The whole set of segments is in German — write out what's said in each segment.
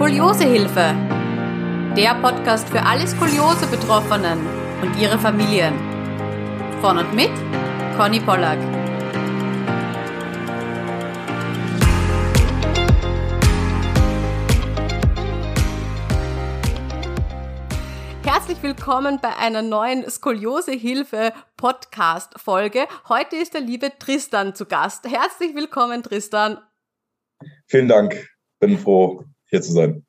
Skoliosehilfe. Der Podcast für alle Skoliose-Betroffenen und ihre Familien. Von und mit Conny Pollack. Herzlich willkommen bei einer neuen Skoliosehilfe Podcast Folge. Heute ist der liebe Tristan zu Gast. Herzlich willkommen, Tristan. Vielen Dank. Bin froh, hier zu sein.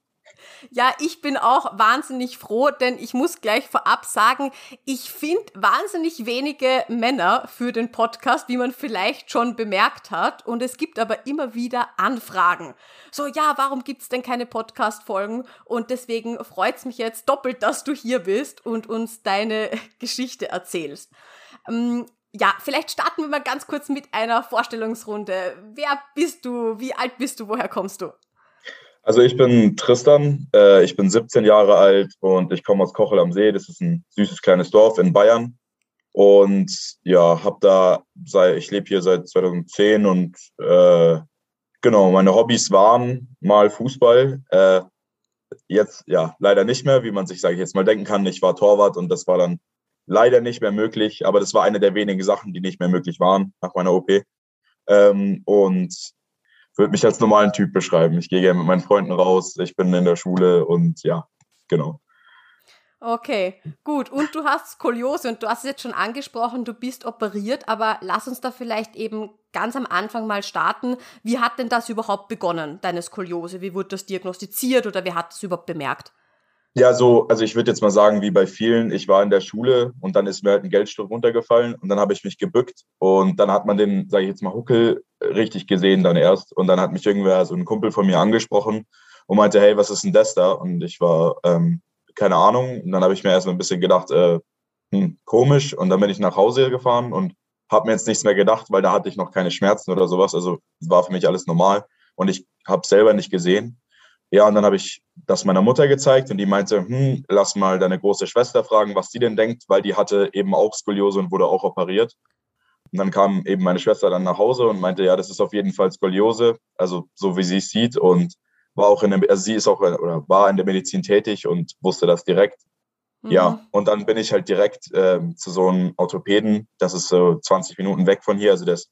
Ja, ich bin auch wahnsinnig froh, denn ich muss gleich vorab sagen, ich finde wahnsinnig wenige Männer für den Podcast, wie man vielleicht schon bemerkt hat. Und es gibt aber immer wieder Anfragen. So, ja, warum gibt's denn keine Podcast-Folgen? Und deswegen freut's mich jetzt doppelt, dass du hier bist und uns deine Geschichte erzählst. Ähm, ja, vielleicht starten wir mal ganz kurz mit einer Vorstellungsrunde. Wer bist du? Wie alt bist du? Woher kommst du? Also ich bin Tristan, äh, ich bin 17 Jahre alt und ich komme aus Kochel am See. Das ist ein süßes kleines Dorf in Bayern. Und ja, habe da, seit, ich lebe hier seit 2010 und äh, genau, meine Hobbys waren mal Fußball. Äh, jetzt ja, leider nicht mehr, wie man sich, sage ich jetzt mal, denken kann. Ich war Torwart und das war dann leider nicht mehr möglich, aber das war eine der wenigen Sachen, die nicht mehr möglich waren nach meiner OP. Ähm, und würde mich als normalen Typ beschreiben. Ich gehe gerne mit meinen Freunden raus, ich bin in der Schule und ja, genau. Okay, gut. Und du hast Skoliose und du hast es jetzt schon angesprochen, du bist operiert, aber lass uns da vielleicht eben ganz am Anfang mal starten. Wie hat denn das überhaupt begonnen, deine Skoliose? Wie wurde das diagnostiziert oder wer hat das überhaupt bemerkt? Ja, so, also ich würde jetzt mal sagen, wie bei vielen, ich war in der Schule und dann ist mir halt ein Geldstück runtergefallen und dann habe ich mich gebückt und dann hat man den, sage ich jetzt mal, Huckel richtig gesehen dann erst und dann hat mich irgendwer, so ein Kumpel von mir angesprochen und meinte, hey, was ist denn das da? Und ich war, ähm, keine Ahnung. Und dann habe ich mir erst mal ein bisschen gedacht, äh, hm, komisch. Und dann bin ich nach Hause gefahren und habe mir jetzt nichts mehr gedacht, weil da hatte ich noch keine Schmerzen oder sowas, also war für mich alles normal und ich habe selber nicht gesehen ja, und dann habe ich das meiner Mutter gezeigt und die meinte, hm, lass mal deine große Schwester fragen, was die denn denkt, weil die hatte eben auch Skoliose und wurde auch operiert. Und dann kam eben meine Schwester dann nach Hause und meinte, ja, das ist auf jeden Fall Skoliose, also so wie sie es sieht und war auch in der, also sie ist auch oder war in der Medizin tätig und wusste das direkt. Mhm. Ja, und dann bin ich halt direkt äh, zu so einem Orthopäden, das ist so 20 Minuten weg von hier, also das,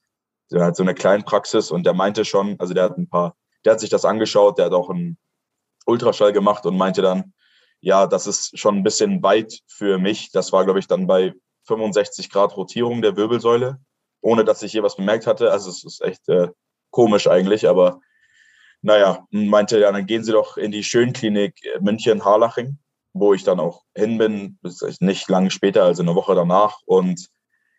der hat so eine kleine Praxis und der meinte schon, also der hat ein paar, der hat sich das angeschaut, der hat auch ein Ultraschall gemacht und meinte dann, ja, das ist schon ein bisschen weit für mich. Das war, glaube ich, dann bei 65 Grad Rotierung der Wirbelsäule, ohne dass ich hier was bemerkt hatte. Also es ist echt äh, komisch eigentlich, aber naja, meinte, ja, dann gehen Sie doch in die Schönklinik München-Harlaching, wo ich dann auch hin bin, nicht lange später, also eine Woche danach. Und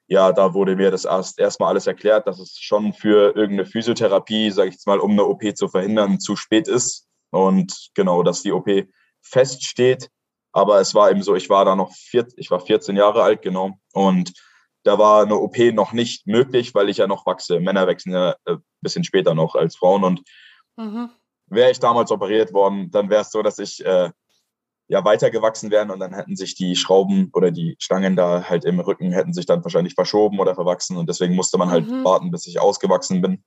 ja, da wurde mir das erst erstmal alles erklärt, dass es schon für irgendeine Physiotherapie, sage ich jetzt mal, um eine OP zu verhindern, zu spät ist. Und genau, dass die OP feststeht. Aber es war eben so, ich war da noch vier, ich war 14 Jahre alt, genau. Und da war eine OP noch nicht möglich, weil ich ja noch wachse. Männer wachsen ja ein äh, bisschen später noch als Frauen. Und mhm. wäre ich damals operiert worden, dann wäre es so, dass ich äh, ja weitergewachsen wäre und dann hätten sich die Schrauben oder die Stangen da halt im Rücken hätten sich dann wahrscheinlich verschoben oder verwachsen und deswegen musste man halt mhm. warten, bis ich ausgewachsen bin.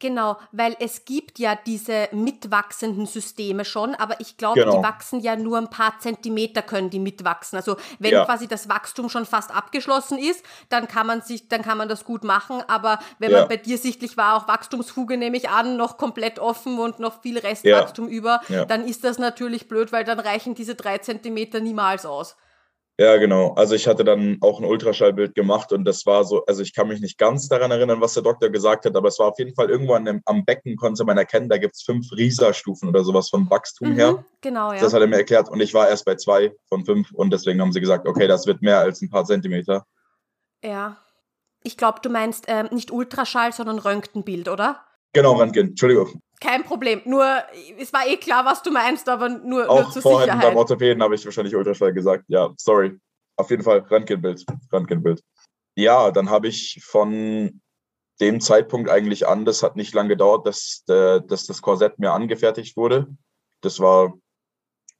Genau, weil es gibt ja diese mitwachsenden Systeme schon, aber ich glaube, genau. die wachsen ja nur ein paar Zentimeter können die mitwachsen. Also wenn ja. quasi das Wachstum schon fast abgeschlossen ist, dann kann man sich, dann kann man das gut machen. Aber wenn ja. man bei dir sichtlich war, auch Wachstumsfuge nehme ich an, noch komplett offen und noch viel Restwachstum ja. über, dann ist das natürlich blöd, weil dann reichen diese drei Zentimeter niemals aus. Ja, genau. Also ich hatte dann auch ein Ultraschallbild gemacht und das war so, also ich kann mich nicht ganz daran erinnern, was der Doktor gesagt hat, aber es war auf jeden Fall irgendwo an dem, am Becken konnte man erkennen, da gibt es fünf Rieserstufen oder sowas vom Wachstum mhm, her. Genau, ja. Das hat er mir erklärt und ich war erst bei zwei von fünf und deswegen haben sie gesagt, okay, das wird mehr als ein paar Zentimeter. Ja. Ich glaube, du meinst ähm, nicht Ultraschall, sondern Röntgenbild, oder? Genau, Röntgen. Entschuldigung. Kein Problem. Nur, es war eh klar, was du meinst, aber nur, Auch nur zur vorhin Sicherheit. beim Orthopäden habe ich wahrscheinlich Ultraschall gesagt. Ja, sorry. Auf jeden Fall Röntgenbild. Röntgenbild. Ja, dann habe ich von dem Zeitpunkt eigentlich an, das hat nicht lange gedauert, dass, dass das Korsett mir angefertigt wurde. Das war,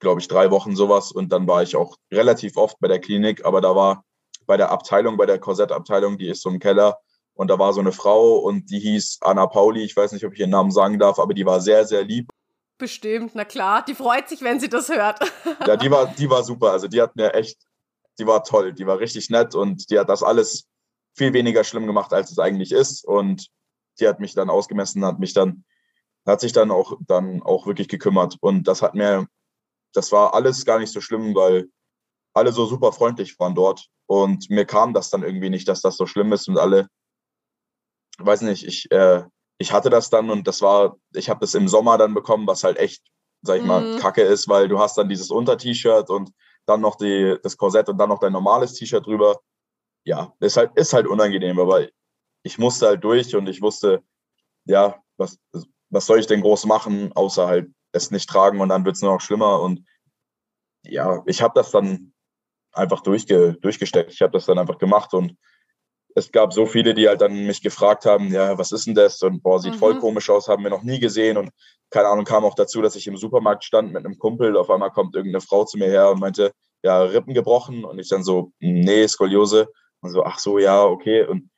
glaube ich, drei Wochen sowas. Und dann war ich auch relativ oft bei der Klinik, aber da war bei der Abteilung, bei der Korsettabteilung, die ist so im Keller, und da war so eine Frau und die hieß Anna Pauli. Ich weiß nicht, ob ich ihren Namen sagen darf, aber die war sehr, sehr lieb. Bestimmt, na klar. Die freut sich, wenn sie das hört. ja, die war, die war super. Also die hat mir echt, die war toll. Die war richtig nett und die hat das alles viel weniger schlimm gemacht, als es eigentlich ist. Und die hat mich dann ausgemessen, hat mich dann, hat sich dann auch, dann auch wirklich gekümmert. Und das hat mir, das war alles gar nicht so schlimm, weil alle so super freundlich waren dort. Und mir kam das dann irgendwie nicht, dass das so schlimm ist und alle, weiß nicht, ich, äh, ich hatte das dann und das war, ich habe das im Sommer dann bekommen, was halt echt, sag ich mhm. mal, kacke ist, weil du hast dann dieses Unter-T-Shirt und dann noch die, das Korsett und dann noch dein normales T-Shirt drüber. Ja, ist halt, ist halt unangenehm, aber ich musste halt durch und ich wusste, ja, was, was soll ich denn groß machen, außer halt es nicht tragen und dann wird es nur noch schlimmer. Und ja, ich habe das dann einfach durchge, durchgesteckt. Ich habe das dann einfach gemacht und es gab so viele, die halt dann mich gefragt haben, ja, was ist denn das? Und boah, sieht mhm. voll komisch aus, haben wir noch nie gesehen. Und keine Ahnung, kam auch dazu, dass ich im Supermarkt stand mit einem Kumpel. Auf einmal kommt irgendeine Frau zu mir her und meinte, ja, Rippen gebrochen. Und ich dann so, nee, Skoliose. Und so, ach so, ja, okay. Und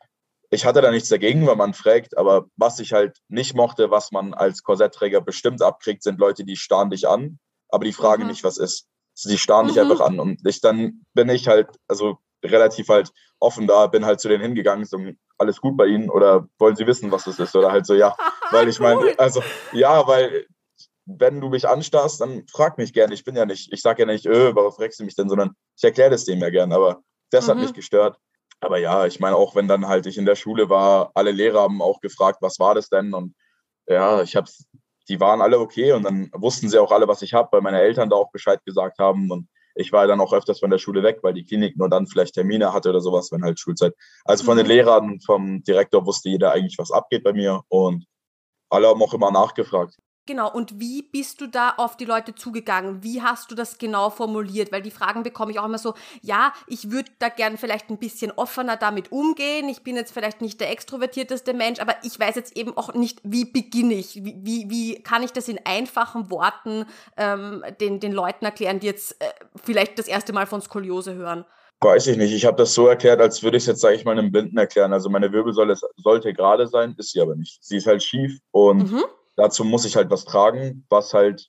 ich hatte da nichts dagegen, weil man fragt, aber was ich halt nicht mochte, was man als Korsettträger bestimmt abkriegt, sind Leute, die starren dich an, aber die fragen mhm. nicht, was ist. Sie starren mhm. dich einfach an. Und ich dann bin ich halt, also relativ halt offen da, bin halt zu denen hingegangen, so, alles gut bei Ihnen oder wollen Sie wissen, was das ist? Oder halt so, ja, weil ich meine, also ja, weil wenn du mich anstarrst, dann frag mich gerne. Ich bin ja nicht, ich sage ja nicht, öh, warum fragst du mich denn, sondern ich erkläre das dem ja gern. Aber das mhm. hat mich gestört. Aber ja, ich meine, auch wenn dann halt ich in der Schule war, alle Lehrer haben auch gefragt, was war das denn? Und ja, ich habe die waren alle okay und dann wussten sie auch alle, was ich habe, weil meine Eltern da auch Bescheid gesagt haben. Und ich war dann auch öfters von der Schule weg, weil die Klinik nur dann vielleicht Termine hatte oder sowas, wenn halt Schulzeit. Also von den mhm. Lehrern, vom Direktor wusste jeder eigentlich, was abgeht bei mir und alle haben auch immer nachgefragt. Genau, und wie bist du da auf die Leute zugegangen? Wie hast du das genau formuliert? Weil die Fragen bekomme ich auch immer so, ja, ich würde da gern vielleicht ein bisschen offener damit umgehen. Ich bin jetzt vielleicht nicht der extrovertierteste Mensch, aber ich weiß jetzt eben auch nicht, wie beginne ich? Wie, wie, wie kann ich das in einfachen Worten ähm, den, den Leuten erklären, die jetzt äh, vielleicht das erste Mal von Skoliose hören? Weiß ich nicht. Ich habe das so erklärt, als würde ich es jetzt, sage ich mal, einem Blinden erklären. Also meine Wirbelsäule sollte gerade sein, ist sie aber nicht. Sie ist halt schief und mhm dazu muss ich halt was tragen, was halt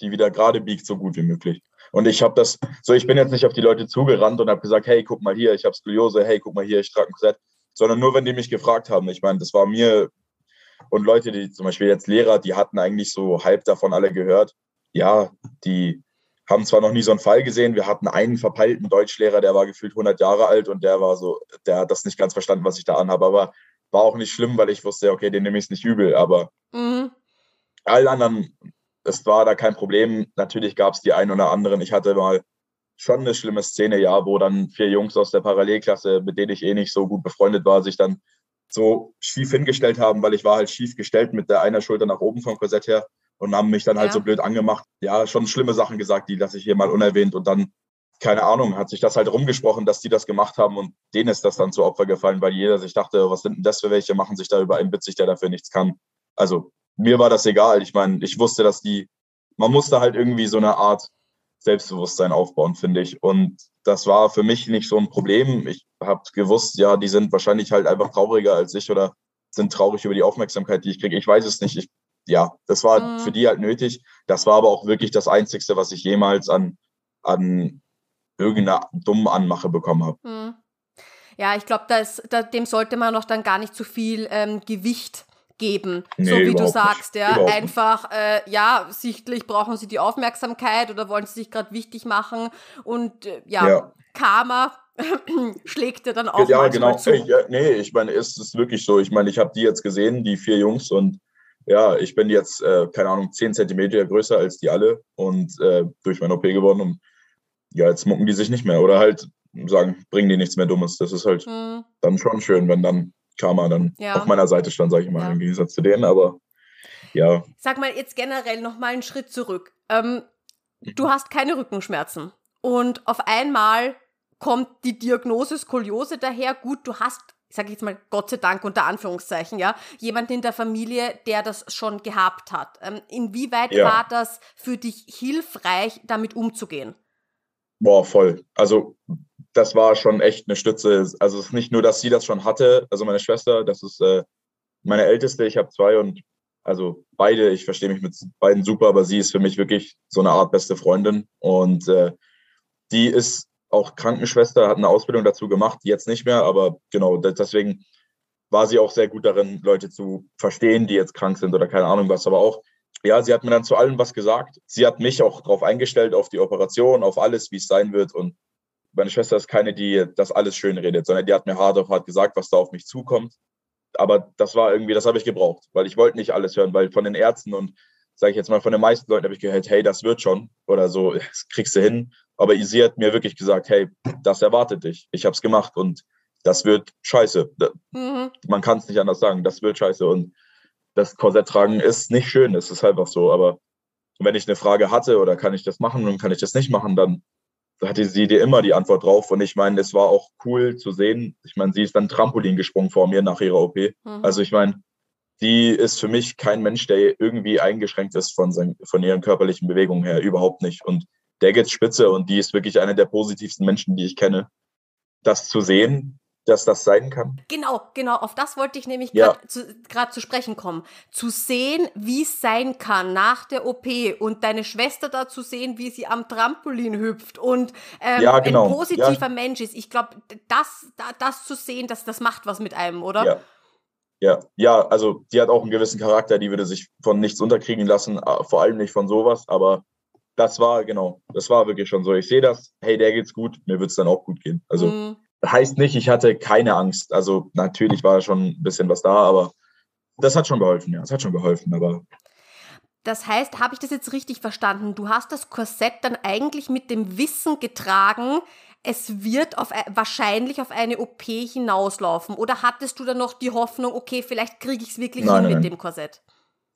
die wieder gerade biegt, so gut wie möglich. Und ich habe das, so ich bin jetzt nicht auf die Leute zugerannt und habe gesagt, hey, guck mal hier, ich habe Skoliose, hey, guck mal hier, ich trage ein Korsett, sondern nur, wenn die mich gefragt haben. Ich meine, das war mir und Leute, die zum Beispiel jetzt Lehrer, die hatten eigentlich so halb davon alle gehört. Ja, die haben zwar noch nie so einen Fall gesehen. Wir hatten einen verpeilten Deutschlehrer, der war gefühlt 100 Jahre alt und der war so, der hat das nicht ganz verstanden, was ich da anhabe. Aber war auch nicht schlimm, weil ich wusste, okay, den nehme ich nicht übel. Aber mhm allen anderen, es war da kein Problem. Natürlich gab es die einen oder anderen. Ich hatte mal schon eine schlimme Szene, ja, wo dann vier Jungs aus der Parallelklasse, mit denen ich eh nicht so gut befreundet war, sich dann so schief hingestellt haben, weil ich war halt schief gestellt mit der einer Schulter nach oben vom Korsett her und haben mich dann halt ja. so blöd angemacht. Ja, schon schlimme Sachen gesagt, die lasse ich hier mal unerwähnt und dann, keine Ahnung, hat sich das halt rumgesprochen, dass die das gemacht haben und denen ist das dann zu Opfer gefallen, weil jeder sich dachte, was sind denn das für welche, machen sich da über einen witzig, der dafür nichts kann. Also mir war das egal. Ich meine, ich wusste, dass die, man musste halt irgendwie so eine Art Selbstbewusstsein aufbauen, finde ich. Und das war für mich nicht so ein Problem. Ich habe gewusst, ja, die sind wahrscheinlich halt einfach trauriger als ich oder sind traurig über die Aufmerksamkeit, die ich kriege. Ich weiß es nicht. Ich, ja, das war mhm. für die halt nötig. Das war aber auch wirklich das Einzigste, was ich jemals an, an irgendeiner dummen Anmache bekommen habe. Mhm. Ja, ich glaube, da, dem sollte man noch dann gar nicht zu viel ähm, Gewicht geben, nee, so wie du sagst, nicht. ja, überhaupt einfach, äh, ja, sichtlich brauchen sie die Aufmerksamkeit oder wollen sie sich gerade wichtig machen und äh, ja, ja, Karma schlägt er dann auch ja, genau. zu. Ja, nee, ich meine, ist es wirklich so. Ich meine, ich habe die jetzt gesehen, die vier Jungs und ja, ich bin jetzt, äh, keine Ahnung, zehn Zentimeter größer als die alle und äh, durch mein OP geworden und ja, jetzt mucken die sich nicht mehr oder halt sagen, bringen die nichts mehr Dummes. Das ist halt hm. dann schon schön, wenn dann Karma dann ja. auf meiner Seite stand, sage ich mal, ja. im Gegensatz zu denen. Aber ja. Sag mal jetzt generell noch mal einen Schritt zurück. Ähm, du mhm. hast keine Rückenschmerzen und auf einmal kommt die Diagnose Skoliose daher. Gut, du hast ich sage jetzt mal Gott sei Dank unter Anführungszeichen, ja, jemand in der Familie, der das schon gehabt hat. Ähm, inwieweit ja. war das für dich hilfreich, damit umzugehen? Boah, voll. Also das war schon echt eine Stütze. Also es ist nicht nur, dass sie das schon hatte, also meine Schwester, das ist äh, meine Älteste, ich habe zwei und Also beide, ich verstehe mich mit beiden super, aber sie ist für mich wirklich so eine Art beste Freundin. Und äh, die ist auch Krankenschwester, hat eine Ausbildung dazu gemacht, jetzt nicht mehr, aber genau, deswegen war sie auch sehr gut darin, Leute zu verstehen, die jetzt krank sind oder keine Ahnung was, aber auch, ja, sie hat mir dann zu allem was gesagt. Sie hat mich auch darauf eingestellt, auf die Operation, auf alles, wie es sein wird. Und meine Schwester ist keine, die das alles schön redet, sondern die hat mir hart auf hart gesagt, was da auf mich zukommt. Aber das war irgendwie, das habe ich gebraucht, weil ich wollte nicht alles hören, weil von den Ärzten und sage ich jetzt mal, von den meisten Leuten habe ich gehört, hey, das wird schon oder so, das kriegst du hin. Aber sie hat mir wirklich gesagt, hey, das erwartet dich. Ich habe es gemacht und das wird scheiße. Mhm. Man kann es nicht anders sagen, das wird scheiße. Und das Korsett tragen ist nicht schön, es ist einfach so. Aber wenn ich eine Frage hatte oder kann ich das machen und kann ich das nicht machen, dann hatte sie dir immer die Antwort drauf. Und ich meine, es war auch cool zu sehen. Ich meine, sie ist dann Trampolin gesprungen vor mir nach ihrer OP. Mhm. Also ich meine, die ist für mich kein Mensch, der irgendwie eingeschränkt ist von, seinen, von ihren körperlichen Bewegungen her. Überhaupt nicht. Und der geht spitze und die ist wirklich eine der positivsten Menschen, die ich kenne. Das zu sehen, dass das sein kann. Genau, genau, auf das wollte ich nämlich gerade ja. zu, zu sprechen kommen. Zu sehen, wie es sein kann nach der OP und deine Schwester da zu sehen, wie sie am Trampolin hüpft und ähm, ja, genau. ein positiver ja. Mensch ist. Ich glaube, das, das zu sehen, das, das macht was mit einem, oder? Ja. Ja, ja, also die hat auch einen gewissen Charakter, die würde sich von nichts unterkriegen lassen, vor allem nicht von sowas, aber das war, genau, das war wirklich schon so. Ich sehe das, hey, der geht's gut, mir wird's dann auch gut gehen. Also mhm heißt nicht, ich hatte keine Angst. Also natürlich war schon ein bisschen was da, aber das hat schon geholfen, ja. Es hat schon geholfen, aber. Das heißt, habe ich das jetzt richtig verstanden? Du hast das Korsett dann eigentlich mit dem Wissen getragen, es wird auf, wahrscheinlich auf eine OP hinauslaufen. Oder hattest du dann noch die Hoffnung, okay, vielleicht kriege ich es wirklich nein, hin nein. mit dem Korsett?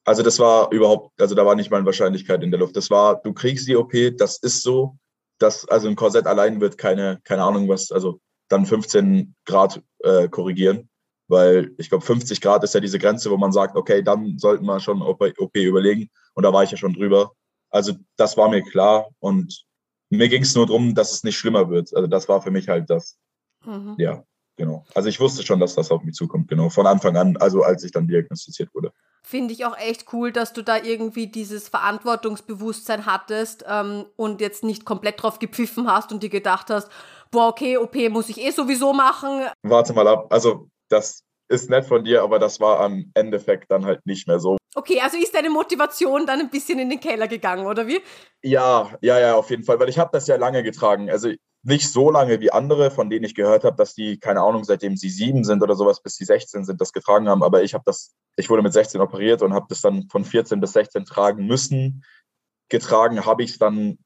Also das war überhaupt, also da war nicht mal eine Wahrscheinlichkeit in der Luft. Das war, du kriegst die OP, das ist so. Das, also ein Korsett allein wird keine, keine Ahnung was, also dann 15 Grad äh, korrigieren, weil ich glaube 50 Grad ist ja diese Grenze, wo man sagt, okay, dann sollten wir schon OP, OP überlegen und da war ich ja schon drüber. Also das war mir klar und mir ging es nur darum, dass es nicht schlimmer wird. Also das war für mich halt das. Mhm. Ja, genau. Also ich wusste schon, dass das auf mich zukommt, genau. Von Anfang an, also als ich dann diagnostiziert wurde. Finde ich auch echt cool, dass du da irgendwie dieses Verantwortungsbewusstsein hattest ähm, und jetzt nicht komplett drauf gepfiffen hast und dir gedacht hast, boah, okay, OP muss ich eh sowieso machen. Warte mal ab. Also, das ist nett von dir, aber das war am Endeffekt dann halt nicht mehr so. Okay, also ist deine Motivation dann ein bisschen in den Keller gegangen, oder wie? Ja, ja, ja, auf jeden Fall, weil ich habe das ja lange getragen. Also nicht so lange wie andere, von denen ich gehört habe, dass die, keine Ahnung, seitdem sie sieben sind oder sowas, bis sie 16 sind, das getragen haben. Aber ich habe das, ich wurde mit 16 operiert und habe das dann von 14 bis 16 tragen müssen. Getragen habe ich es dann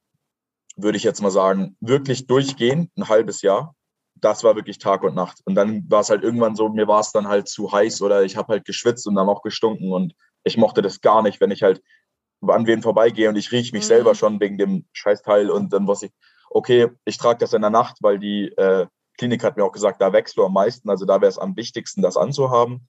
würde ich jetzt mal sagen, wirklich durchgehend, ein halbes Jahr. Das war wirklich Tag und Nacht. Und dann war es halt irgendwann so, mir war es dann halt zu heiß oder ich habe halt geschwitzt und dann auch gestunken und ich mochte das gar nicht, wenn ich halt an wen vorbeigehe und ich rieche mich mhm. selber schon wegen dem Scheißteil und dann was ich, okay, ich trage das in der Nacht, weil die äh, Klinik hat mir auch gesagt, da wächst du am meisten, also da wäre es am wichtigsten, das anzuhaben.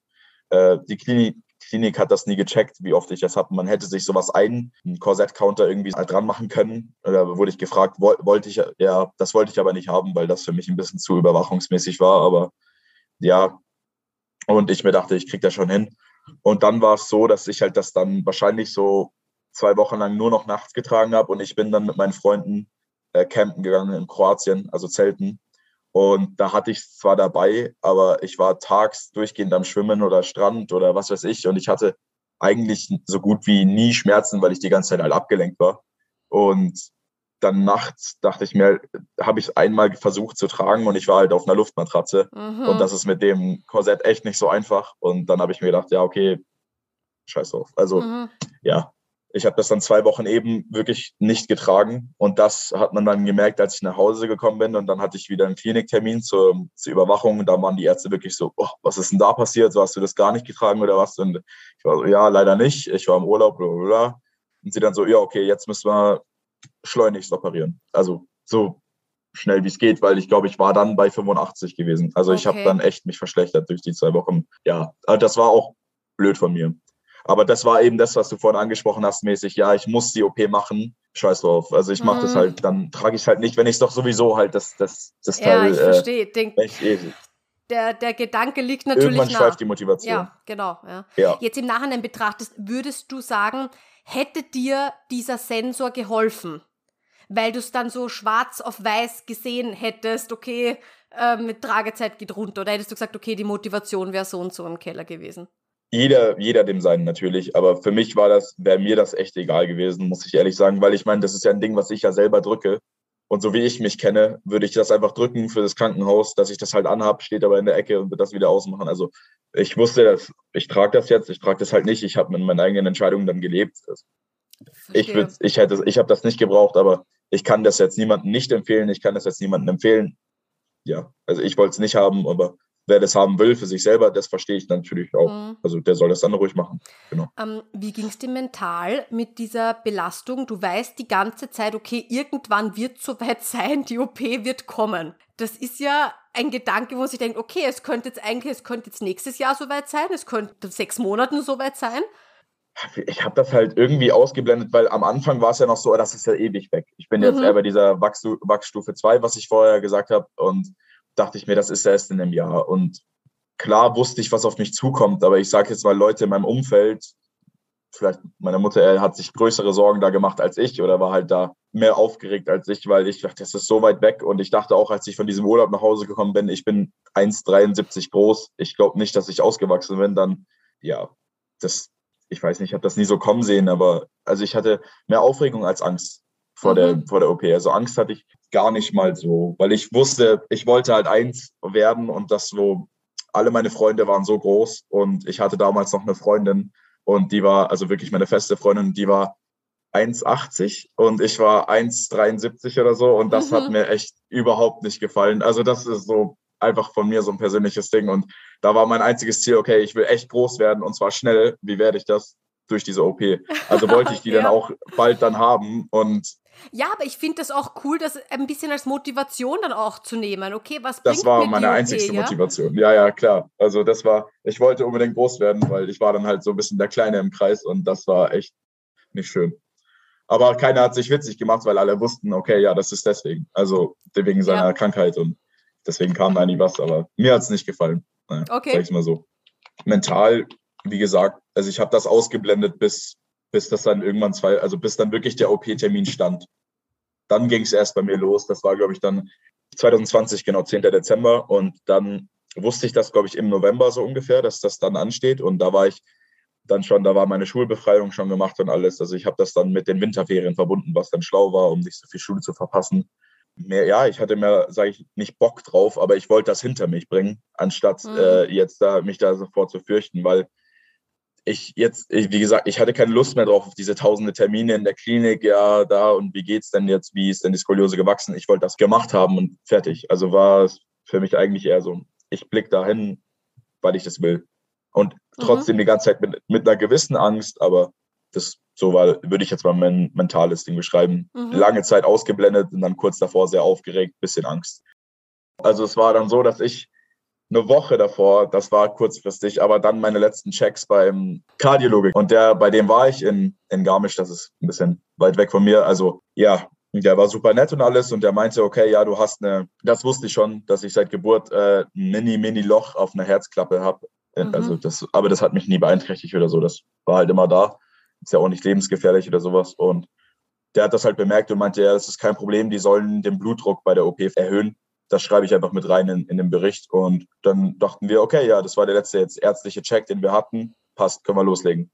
Äh, die Klinik, Klinik hat das nie gecheckt, wie oft ich das habe. Man hätte sich sowas ein, einen Korsett-Counter irgendwie dran machen können. Da wurde ich gefragt, wollte ich, ja, das wollte ich aber nicht haben, weil das für mich ein bisschen zu überwachungsmäßig war. Aber ja, und ich mir dachte, ich kriege das schon hin. Und dann war es so, dass ich halt das dann wahrscheinlich so zwei Wochen lang nur noch nachts getragen habe und ich bin dann mit meinen Freunden äh, campen gegangen in Kroatien, also Zelten. Und da hatte ich es zwar dabei, aber ich war tags durchgehend am Schwimmen oder Strand oder was weiß ich. Und ich hatte eigentlich so gut wie nie Schmerzen, weil ich die ganze Zeit halt abgelenkt war. Und dann nachts dachte ich mir, habe ich es einmal versucht zu tragen und ich war halt auf einer Luftmatratze. Mhm. Und das ist mit dem Korsett echt nicht so einfach. Und dann habe ich mir gedacht, ja, okay, scheiß drauf. Also, mhm. ja, ich habe das dann zwei Wochen eben wirklich nicht getragen. Und das hat man dann gemerkt, als ich nach Hause gekommen bin. Und dann hatte ich wieder einen Kliniktermin zur, zur Überwachung. Und da waren die Ärzte wirklich so, oh, was ist denn da passiert? So hast du das gar nicht getragen oder was? Und ich war so, ja, leider nicht. Ich war im Urlaub, bla, bla, bla. Und sie dann so, ja, okay, jetzt müssen wir schleunigst operieren. Also so schnell wie es geht, weil ich glaube, ich war dann bei 85 gewesen. Also okay. ich habe dann echt mich verschlechtert durch die zwei Wochen. Ja, also das war auch blöd von mir. Aber das war eben das, was du vorhin angesprochen hast, mäßig, ja, ich muss die OP machen. Scheiß drauf. Also ich mache mhm. das halt, dann trage ich es halt nicht, wenn ich es doch sowieso halt das, das, das ja, Teil. Ja, ich verstehe. Denk, ich, der, der Gedanke liegt natürlich Irgendwann nah. schleift die Motivation. Ja, genau. Ja. Ja. Jetzt im Nachhinein betrachtest, würdest du sagen, hätte dir dieser Sensor geholfen? Weil du es dann so schwarz auf weiß gesehen hättest, okay, äh, mit Tragezeit geht runter. Oder hättest du gesagt, okay, die Motivation wäre so und so im Keller gewesen? Jeder, jeder dem seinen natürlich, aber für mich war das, wäre mir das echt egal gewesen, muss ich ehrlich sagen, weil ich meine, das ist ja ein Ding, was ich ja selber drücke. Und so wie ich mich kenne, würde ich das einfach drücken für das Krankenhaus, dass ich das halt anhab, steht aber in der Ecke und wird das wieder ausmachen. Also ich wusste, dass ich trage das jetzt, ich trage das halt nicht. Ich habe mit meinen eigenen Entscheidungen dann gelebt. Ich, würd, ich, hätte, ich habe das nicht gebraucht, aber ich kann das jetzt niemandem nicht empfehlen. Ich kann das jetzt niemandem empfehlen. Ja, also ich wollte es nicht haben, aber wer das haben will für sich selber, das verstehe ich natürlich auch. Mhm. Also der soll das dann ruhig machen. Genau. Ähm, wie ging es dir mental mit dieser Belastung? Du weißt die ganze Zeit, okay, irgendwann wird es soweit sein, die OP wird kommen. Das ist ja ein Gedanke, wo sich denkt, okay, es könnte jetzt eigentlich, es könnte jetzt nächstes Jahr soweit sein, es könnte sechs Monaten soweit sein. Ich habe das halt irgendwie ausgeblendet, weil am Anfang war es ja noch so, das ist ja ewig weg. Ich bin mhm. jetzt eher bei dieser Wachsstufe 2, was ich vorher gesagt habe, und dachte ich mir, das ist erst in einem Jahr. Und klar wusste ich, was auf mich zukommt, aber ich sage jetzt mal, Leute in meinem Umfeld, vielleicht meine Mutter hat sich größere Sorgen da gemacht als ich oder war halt da mehr aufgeregt als ich, weil ich dachte, das ist so weit weg. Und ich dachte auch, als ich von diesem Urlaub nach Hause gekommen bin, ich bin 1,73 groß. Ich glaube nicht, dass ich ausgewachsen bin. Dann, ja, das, ich weiß nicht, ich habe das nie so kommen sehen, aber also ich hatte mehr Aufregung als Angst vor, mhm. der, vor der OP. Also Angst hatte ich gar nicht mal so, weil ich wusste, ich wollte halt eins werden und das so, alle meine Freunde waren so groß und ich hatte damals noch eine Freundin und die war, also wirklich meine feste Freundin, die war 1,80 und ich war 1,73 oder so und das mhm. hat mir echt überhaupt nicht gefallen. Also das ist so einfach von mir so ein persönliches Ding und da war mein einziges Ziel, okay, ich will echt groß werden und zwar schnell. Wie werde ich das? Durch diese OP. Also wollte ich die ja. dann auch bald dann haben und ja, aber ich finde das auch cool, das ein bisschen als Motivation dann auch zu nehmen. Okay, was Das war meine einzigste ja? Motivation. Ja, ja, klar. Also das war, ich wollte unbedingt groß werden, weil ich war dann halt so ein bisschen der Kleine im Kreis und das war echt nicht schön. Aber keiner hat sich witzig gemacht, weil alle wussten, okay, ja, das ist deswegen. Also wegen seiner ja. Krankheit und deswegen kam da nie was. Aber mir hat es nicht gefallen. Naja, okay. Sag ich mal so. Mental, wie gesagt, also ich habe das ausgeblendet, bis bis das dann irgendwann zwei, also bis dann wirklich der OP-Termin stand. Dann ging es erst bei mir los. Das war, glaube ich, dann 2020, genau, 10. Dezember. Und dann wusste ich das, glaube ich, im November so ungefähr, dass das dann ansteht. Und da war ich dann schon, da war meine Schulbefreiung schon gemacht und alles. Also ich habe das dann mit den Winterferien verbunden, was dann schlau war, um nicht so viel Schule zu verpassen. Mehr, ja, ich hatte mehr, sage ich, nicht Bock drauf, aber ich wollte das hinter mich bringen, anstatt mhm. äh, jetzt da mich da sofort zu fürchten, weil ich jetzt, wie gesagt, ich hatte keine Lust mehr drauf auf diese tausende Termine in der Klinik, ja, da und wie geht's denn jetzt, wie ist denn die Skoliose gewachsen? Ich wollte das gemacht haben und fertig. Also war es für mich eigentlich eher so, ich blick dahin, weil ich das will. Und mhm. trotzdem mhm. die ganze Zeit mit, mit einer gewissen Angst, aber das so war, würde ich jetzt mal mein mentales Ding beschreiben. Mhm. Lange Zeit ausgeblendet und dann kurz davor sehr aufgeregt, bisschen Angst. Also es war dann so, dass ich eine Woche davor, das war kurzfristig, aber dann meine letzten Checks beim Kardiologe. Und der, bei dem war ich in, in Garmisch, das ist ein bisschen weit weg von mir. Also ja, der war super nett und alles und der meinte, okay, ja, du hast eine, das wusste ich schon, dass ich seit Geburt äh, ein mini, mini Loch auf einer Herzklappe habe. Äh, mhm. Also das, aber das hat mich nie beeinträchtigt oder so. Das war halt immer da. Ist ja auch nicht lebensgefährlich oder sowas. Und der hat das halt bemerkt und meinte, ja, das ist kein Problem, die sollen den Blutdruck bei der OP erhöhen das schreibe ich einfach mit rein in, in den Bericht. Und dann dachten wir, okay, ja, das war der letzte jetzt ärztliche Check, den wir hatten. Passt, können wir loslegen.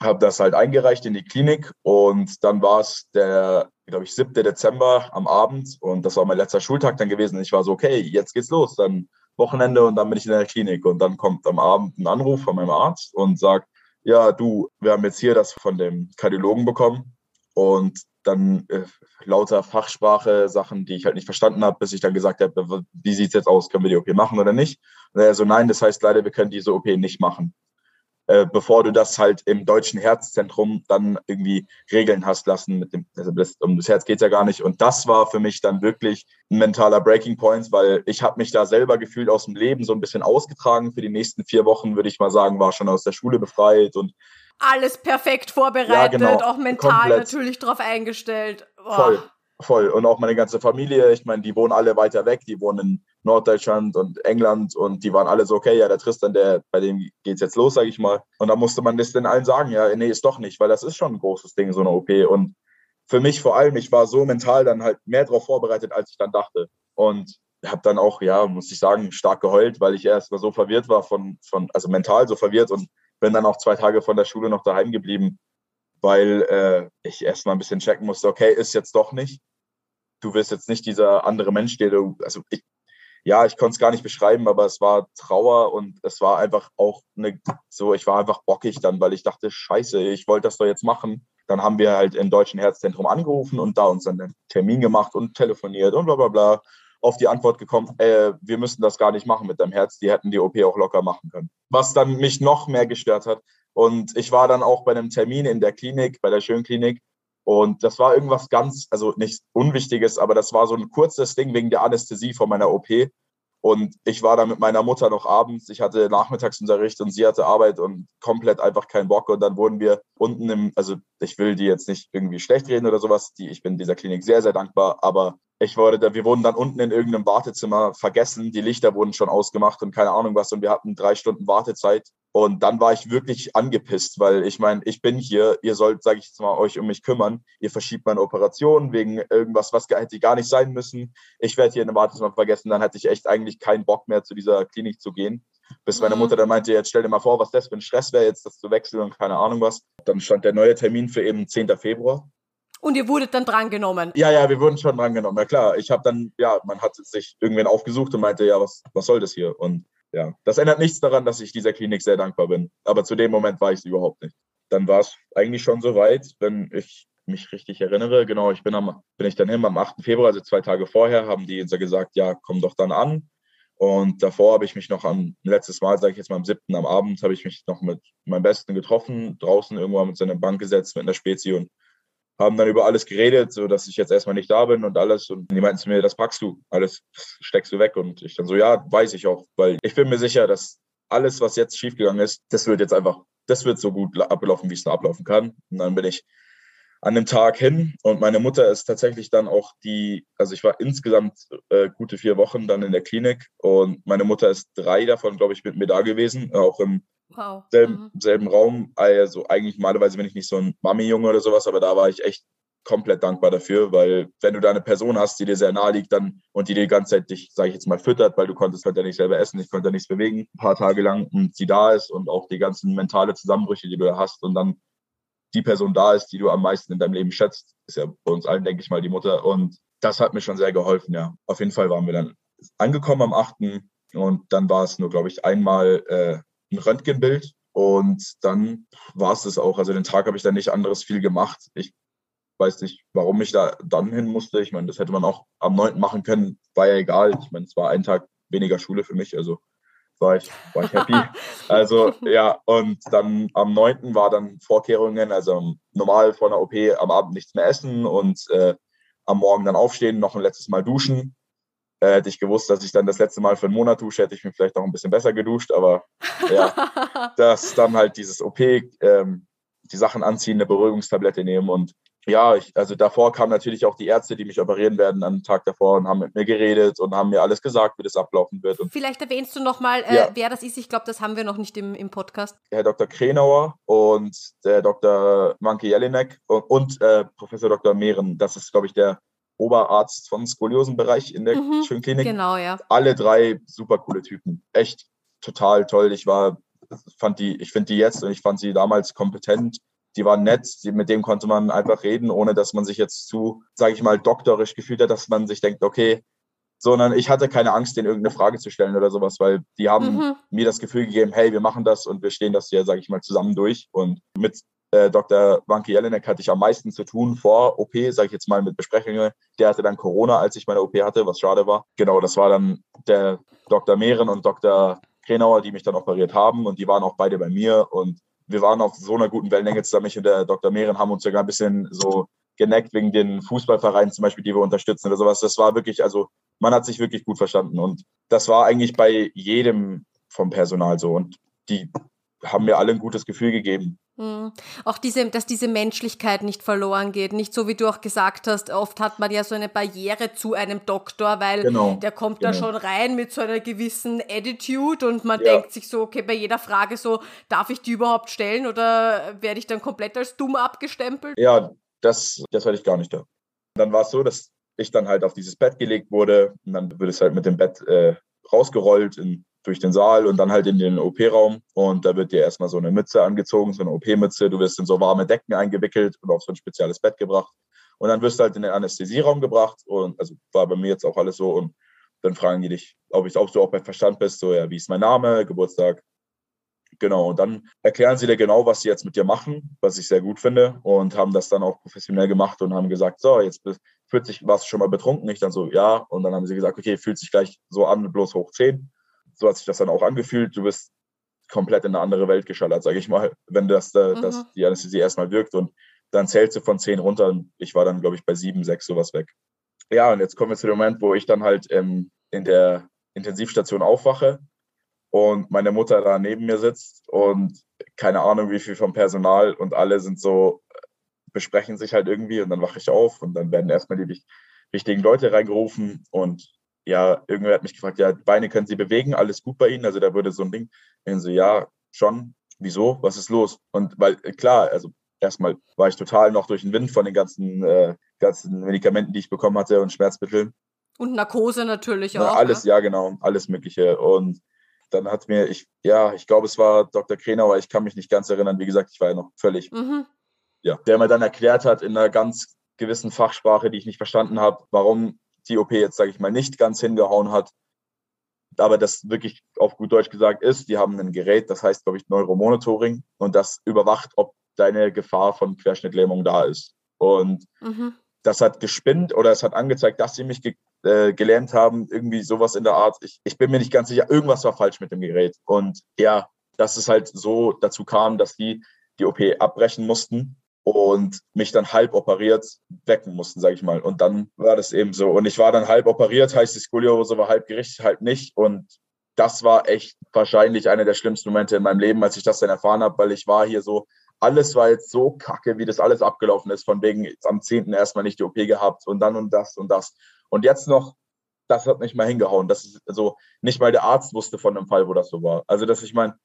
Habe das halt eingereicht in die Klinik und dann war es der, glaube ich, 7. Dezember am Abend und das war mein letzter Schultag dann gewesen. Ich war so, okay, jetzt geht's los, dann Wochenende und dann bin ich in der Klinik und dann kommt am Abend ein Anruf von meinem Arzt und sagt, ja, du, wir haben jetzt hier das von dem Kardiologen bekommen und dann äh, lauter Fachsprache, Sachen, die ich halt nicht verstanden habe, bis ich dann gesagt habe, wie sieht es jetzt aus, können wir die OP machen oder nicht? Und er so, nein, das heißt leider, wir können diese OP nicht machen. Äh, bevor du das halt im deutschen Herzzentrum dann irgendwie regeln hast lassen. Mit dem, also das, um das Herz geht's ja gar nicht. Und das war für mich dann wirklich ein mentaler Breaking Point, weil ich habe mich da selber gefühlt aus dem Leben so ein bisschen ausgetragen. Für die nächsten vier Wochen, würde ich mal sagen, war schon aus der Schule befreit und alles perfekt vorbereitet, ja, genau. auch mental Komplett. natürlich drauf eingestellt. Oh. Voll. Voll. Und auch meine ganze Familie, ich meine, die wohnen alle weiter weg, die wohnen in Norddeutschland und England und die waren alle so, okay, ja, der Tristan, der, bei dem geht es jetzt los, sage ich mal. Und da musste man das den allen sagen, ja, nee, ist doch nicht, weil das ist schon ein großes Ding, so eine OP. Und für mich vor allem, ich war so mental dann halt mehr darauf vorbereitet, als ich dann dachte. Und habe dann auch, ja, muss ich sagen, stark geheult, weil ich erst mal so verwirrt war von, von, also mental so verwirrt und bin dann auch zwei Tage von der Schule noch daheim geblieben weil äh, ich erstmal ein bisschen checken musste, okay, ist jetzt doch nicht. Du wirst jetzt nicht dieser andere Mensch, der du, also ich, ja, ich konnte es gar nicht beschreiben, aber es war Trauer und es war einfach auch eine, so, ich war einfach bockig dann, weil ich dachte, scheiße, ich wollte das doch jetzt machen. Dann haben wir halt im Deutschen Herzzentrum angerufen und da uns dann einen Termin gemacht und telefoniert und bla bla bla. Auf die Antwort gekommen, äh, wir müssten das gar nicht machen mit deinem Herz, die hätten die OP auch locker machen können. Was dann mich noch mehr gestört hat, und ich war dann auch bei einem Termin in der Klinik, bei der Schönklinik. Und das war irgendwas ganz, also nichts Unwichtiges, aber das war so ein kurzes Ding wegen der Anästhesie von meiner OP. Und ich war da mit meiner Mutter noch abends. Ich hatte Nachmittagsunterricht und sie hatte Arbeit und komplett einfach keinen Bock. Und dann wurden wir unten im, also ich will die jetzt nicht irgendwie schlecht reden oder sowas. Die, ich bin dieser Klinik sehr, sehr dankbar. Aber ich wurde da, wir wurden dann unten in irgendeinem Wartezimmer vergessen. Die Lichter wurden schon ausgemacht und keine Ahnung was. Und wir hatten drei Stunden Wartezeit. Und dann war ich wirklich angepisst, weil ich meine, ich bin hier, ihr sollt, sage ich jetzt mal, euch um mich kümmern. Ihr verschiebt meine Operation wegen irgendwas, was hätte gar nicht sein müssen. Ich werde hier in einem Wartezimmer vergessen. Dann hätte ich echt eigentlich keinen Bock mehr, zu dieser Klinik zu gehen. Bis meine mhm. Mutter dann meinte, jetzt stell dir mal vor, was das für ein Stress wäre, jetzt das zu wechseln und keine Ahnung was. Dann stand der neue Termin für eben 10. Februar. Und ihr wurdet dann drangenommen? Ja, ja, wir wurden schon drangenommen. Ja klar, ich habe dann, ja, man hat sich irgendwen aufgesucht und meinte, ja, was, was soll das hier? Und ja, das ändert nichts daran, dass ich dieser Klinik sehr dankbar bin. Aber zu dem Moment war ich es überhaupt nicht. Dann war es eigentlich schon so weit, wenn ich mich richtig erinnere. Genau, ich bin, am, bin ich dann hin am 8. Februar, also zwei Tage vorher, haben die gesagt, ja, komm doch dann an. Und davor habe ich mich noch am letztes Mal, sage ich jetzt mal am 7. am Abend, habe ich mich noch mit meinem Besten getroffen, draußen irgendwann mit seiner Bank gesetzt, mit einer Spezi und haben dann über alles geredet, so dass ich jetzt erstmal nicht da bin und alles. Und die meinten zu mir, das packst du, alles steckst du weg. Und ich dann so, ja, weiß ich auch, weil ich bin mir sicher, dass alles, was jetzt schiefgegangen ist, das wird jetzt einfach, das wird so gut ablaufen, wie es nur ablaufen kann. Und dann bin ich an dem Tag hin und meine Mutter ist tatsächlich dann auch die, also ich war insgesamt äh, gute vier Wochen dann in der Klinik und meine Mutter ist drei davon, glaube ich, mit mir da gewesen, auch im Wow. Selben, mhm. selben Raum. Also eigentlich normalerweise bin ich nicht so ein Mami-Junge oder sowas, aber da war ich echt komplett dankbar dafür, weil wenn du da eine Person hast, die dir sehr nahe liegt dann und die dir die ganze Zeit dich, sage ich jetzt mal, füttert, weil du konntest halt ja nicht selber essen, ich konnte ja nichts bewegen, ein paar Tage lang und sie da ist und auch die ganzen mentale Zusammenbrüche, die du da hast und dann die Person da ist, die du am meisten in deinem Leben schätzt, ist ja bei uns allen, denke ich mal, die Mutter und das hat mir schon sehr geholfen, ja. Auf jeden Fall waren wir dann angekommen am 8. und dann war es nur, glaube ich, einmal äh, ein Röntgenbild und dann war es das auch. Also den Tag habe ich dann nicht anderes viel gemacht. Ich weiß nicht, warum ich da dann hin musste. Ich meine, das hätte man auch am 9. machen können, war ja egal. Ich meine, es war ein Tag weniger Schule für mich, also war ich, war ich happy. also ja, und dann am 9. war dann Vorkehrungen, also normal vor einer OP am Abend nichts mehr essen und äh, am Morgen dann aufstehen, noch ein letztes Mal duschen äh, hätte ich gewusst, dass ich dann das letzte Mal für einen Monat dusche, hätte ich mich vielleicht noch ein bisschen besser geduscht. Aber ja, dass dann halt dieses OP, ähm, die Sachen anziehen, eine Beruhigungstablette nehmen und ja, ich, also davor kamen natürlich auch die Ärzte, die mich operieren werden, am Tag davor und haben mit mir geredet und haben mir alles gesagt, wie das ablaufen wird. Und Vielleicht erwähnst du nochmal, äh, ja. wer das ist. Ich glaube, das haben wir noch nicht im, im Podcast. Herr Dr. Krenauer und der Dr. Manke Jelinek und, und äh, Professor Dr. Mehren. Das ist, glaube ich, der Oberarzt vom Skoliosenbereich in der mhm, Schönklinik. Genau, ja. Alle drei super coole Typen. Echt total toll. Ich war, fand die, ich finde die jetzt und ich fand sie damals kompetent. Die waren nett, mit dem konnte man einfach reden, ohne dass man sich jetzt zu, sage ich mal, doktorisch gefühlt hat, dass man sich denkt, okay, sondern ich hatte keine Angst, denen irgendeine Frage zu stellen oder sowas, weil die haben mhm. mir das Gefühl gegeben, hey, wir machen das und wir stehen das hier, sage ich mal, zusammen durch. Und mit äh, Dr. Wanke Jelinek hatte ich am meisten zu tun vor OP, sage ich jetzt mal mit Besprechungen. Der hatte dann Corona, als ich meine OP hatte, was schade war. Genau, das war dann der Dr. Mehren und Dr. Krenauer, die mich dann operiert haben und die waren auch beide bei mir und wir waren auf so einer guten Wellenlänge zusammen. Ich und der Dr. Mehren haben uns sogar ein bisschen so geneckt wegen den Fußballvereinen zum Beispiel, die wir unterstützen oder sowas. Das war wirklich, also man hat sich wirklich gut verstanden und das war eigentlich bei jedem vom Personal so und die haben mir alle ein gutes Gefühl gegeben. Auch diese, dass diese Menschlichkeit nicht verloren geht. Nicht so, wie du auch gesagt hast, oft hat man ja so eine Barriere zu einem Doktor, weil genau, der kommt genau. da schon rein mit so einer gewissen Attitude und man ja. denkt sich so, okay, bei jeder Frage so, darf ich die überhaupt stellen oder werde ich dann komplett als dumm abgestempelt? Ja, das, das hatte ich gar nicht da. Dann war es so, dass ich dann halt auf dieses Bett gelegt wurde und dann wird es halt mit dem Bett äh, rausgerollt in durch den Saal und dann halt in den OP-Raum. Und da wird dir erstmal so eine Mütze angezogen, so eine OP-Mütze. Du wirst in so warme Decken eingewickelt und auf so ein spezielles Bett gebracht. Und dann wirst du halt in den Anästhesieraum gebracht. Und also war bei mir jetzt auch alles so. Und dann fragen die dich, ob ich auch so auch bei Verstand bist, so ja, wie ist mein Name, Geburtstag. Genau, und dann erklären sie dir genau, was sie jetzt mit dir machen, was ich sehr gut finde. Und haben das dann auch professionell gemacht und haben gesagt, so, jetzt fühlt sich, warst du schon mal betrunken? Ich dann so, ja. Und dann haben sie gesagt, okay, fühlt sich gleich so an, bloß hoch 10 so hat sich das dann auch angefühlt. Du bist komplett in eine andere Welt geschallert, sage ich mal, wenn das, äh, mhm. das die Anästhesie erstmal wirkt und dann zählst du von zehn runter und ich war dann, glaube ich, bei sieben, sechs sowas weg. Ja, und jetzt kommen wir zu dem Moment, wo ich dann halt ähm, in der Intensivstation aufwache und meine Mutter da neben mir sitzt und keine Ahnung, wie viel vom Personal und alle sind so, äh, besprechen sich halt irgendwie und dann wache ich auf und dann werden erstmal die wichtigen Leute reingerufen und ja, irgendwer hat mich gefragt, ja, Beine können Sie bewegen, alles gut bei Ihnen? Also da würde so ein Ding, und so, ja, schon, wieso, was ist los? Und weil, äh, klar, also erstmal war ich total noch durch den Wind von den ganzen, äh, ganzen Medikamenten, die ich bekommen hatte und Schmerzmitteln. Und Narkose natürlich auch. Na, alles, ne? ja, genau, alles Mögliche. Und dann hat mir, ich, ja, ich glaube, es war Dr. Krenauer, ich kann mich nicht ganz erinnern, wie gesagt, ich war ja noch völlig, mhm. ja, der mir dann erklärt hat in einer ganz gewissen Fachsprache, die ich nicht verstanden habe, warum die OP jetzt, sage ich mal, nicht ganz hingehauen hat. Aber das wirklich auf gut Deutsch gesagt ist, die haben ein Gerät, das heißt, glaube ich, Neuromonitoring und das überwacht, ob deine Gefahr von Querschnittlähmung da ist. Und mhm. das hat gespinnt oder es hat angezeigt, dass sie mich ge äh, gelähmt haben, irgendwie sowas in der Art. Ich, ich bin mir nicht ganz sicher, irgendwas war falsch mit dem Gerät. Und ja, dass es halt so dazu kam, dass die die OP abbrechen mussten und mich dann halb operiert wecken mussten, sage ich mal. Und dann war das eben so. Und ich war dann halb operiert, heißt die Skoliose war halb gerichtet, halb nicht. Und das war echt wahrscheinlich einer der schlimmsten Momente in meinem Leben, als ich das dann erfahren habe, weil ich war hier so, alles war jetzt so kacke, wie das alles abgelaufen ist, von wegen am 10. erstmal nicht die OP gehabt und dann und das und das. Und jetzt noch, das hat nicht mal hingehauen. Das ist also nicht mal der Arzt wusste von einem Fall, wo das so war. Also, dass ich meine,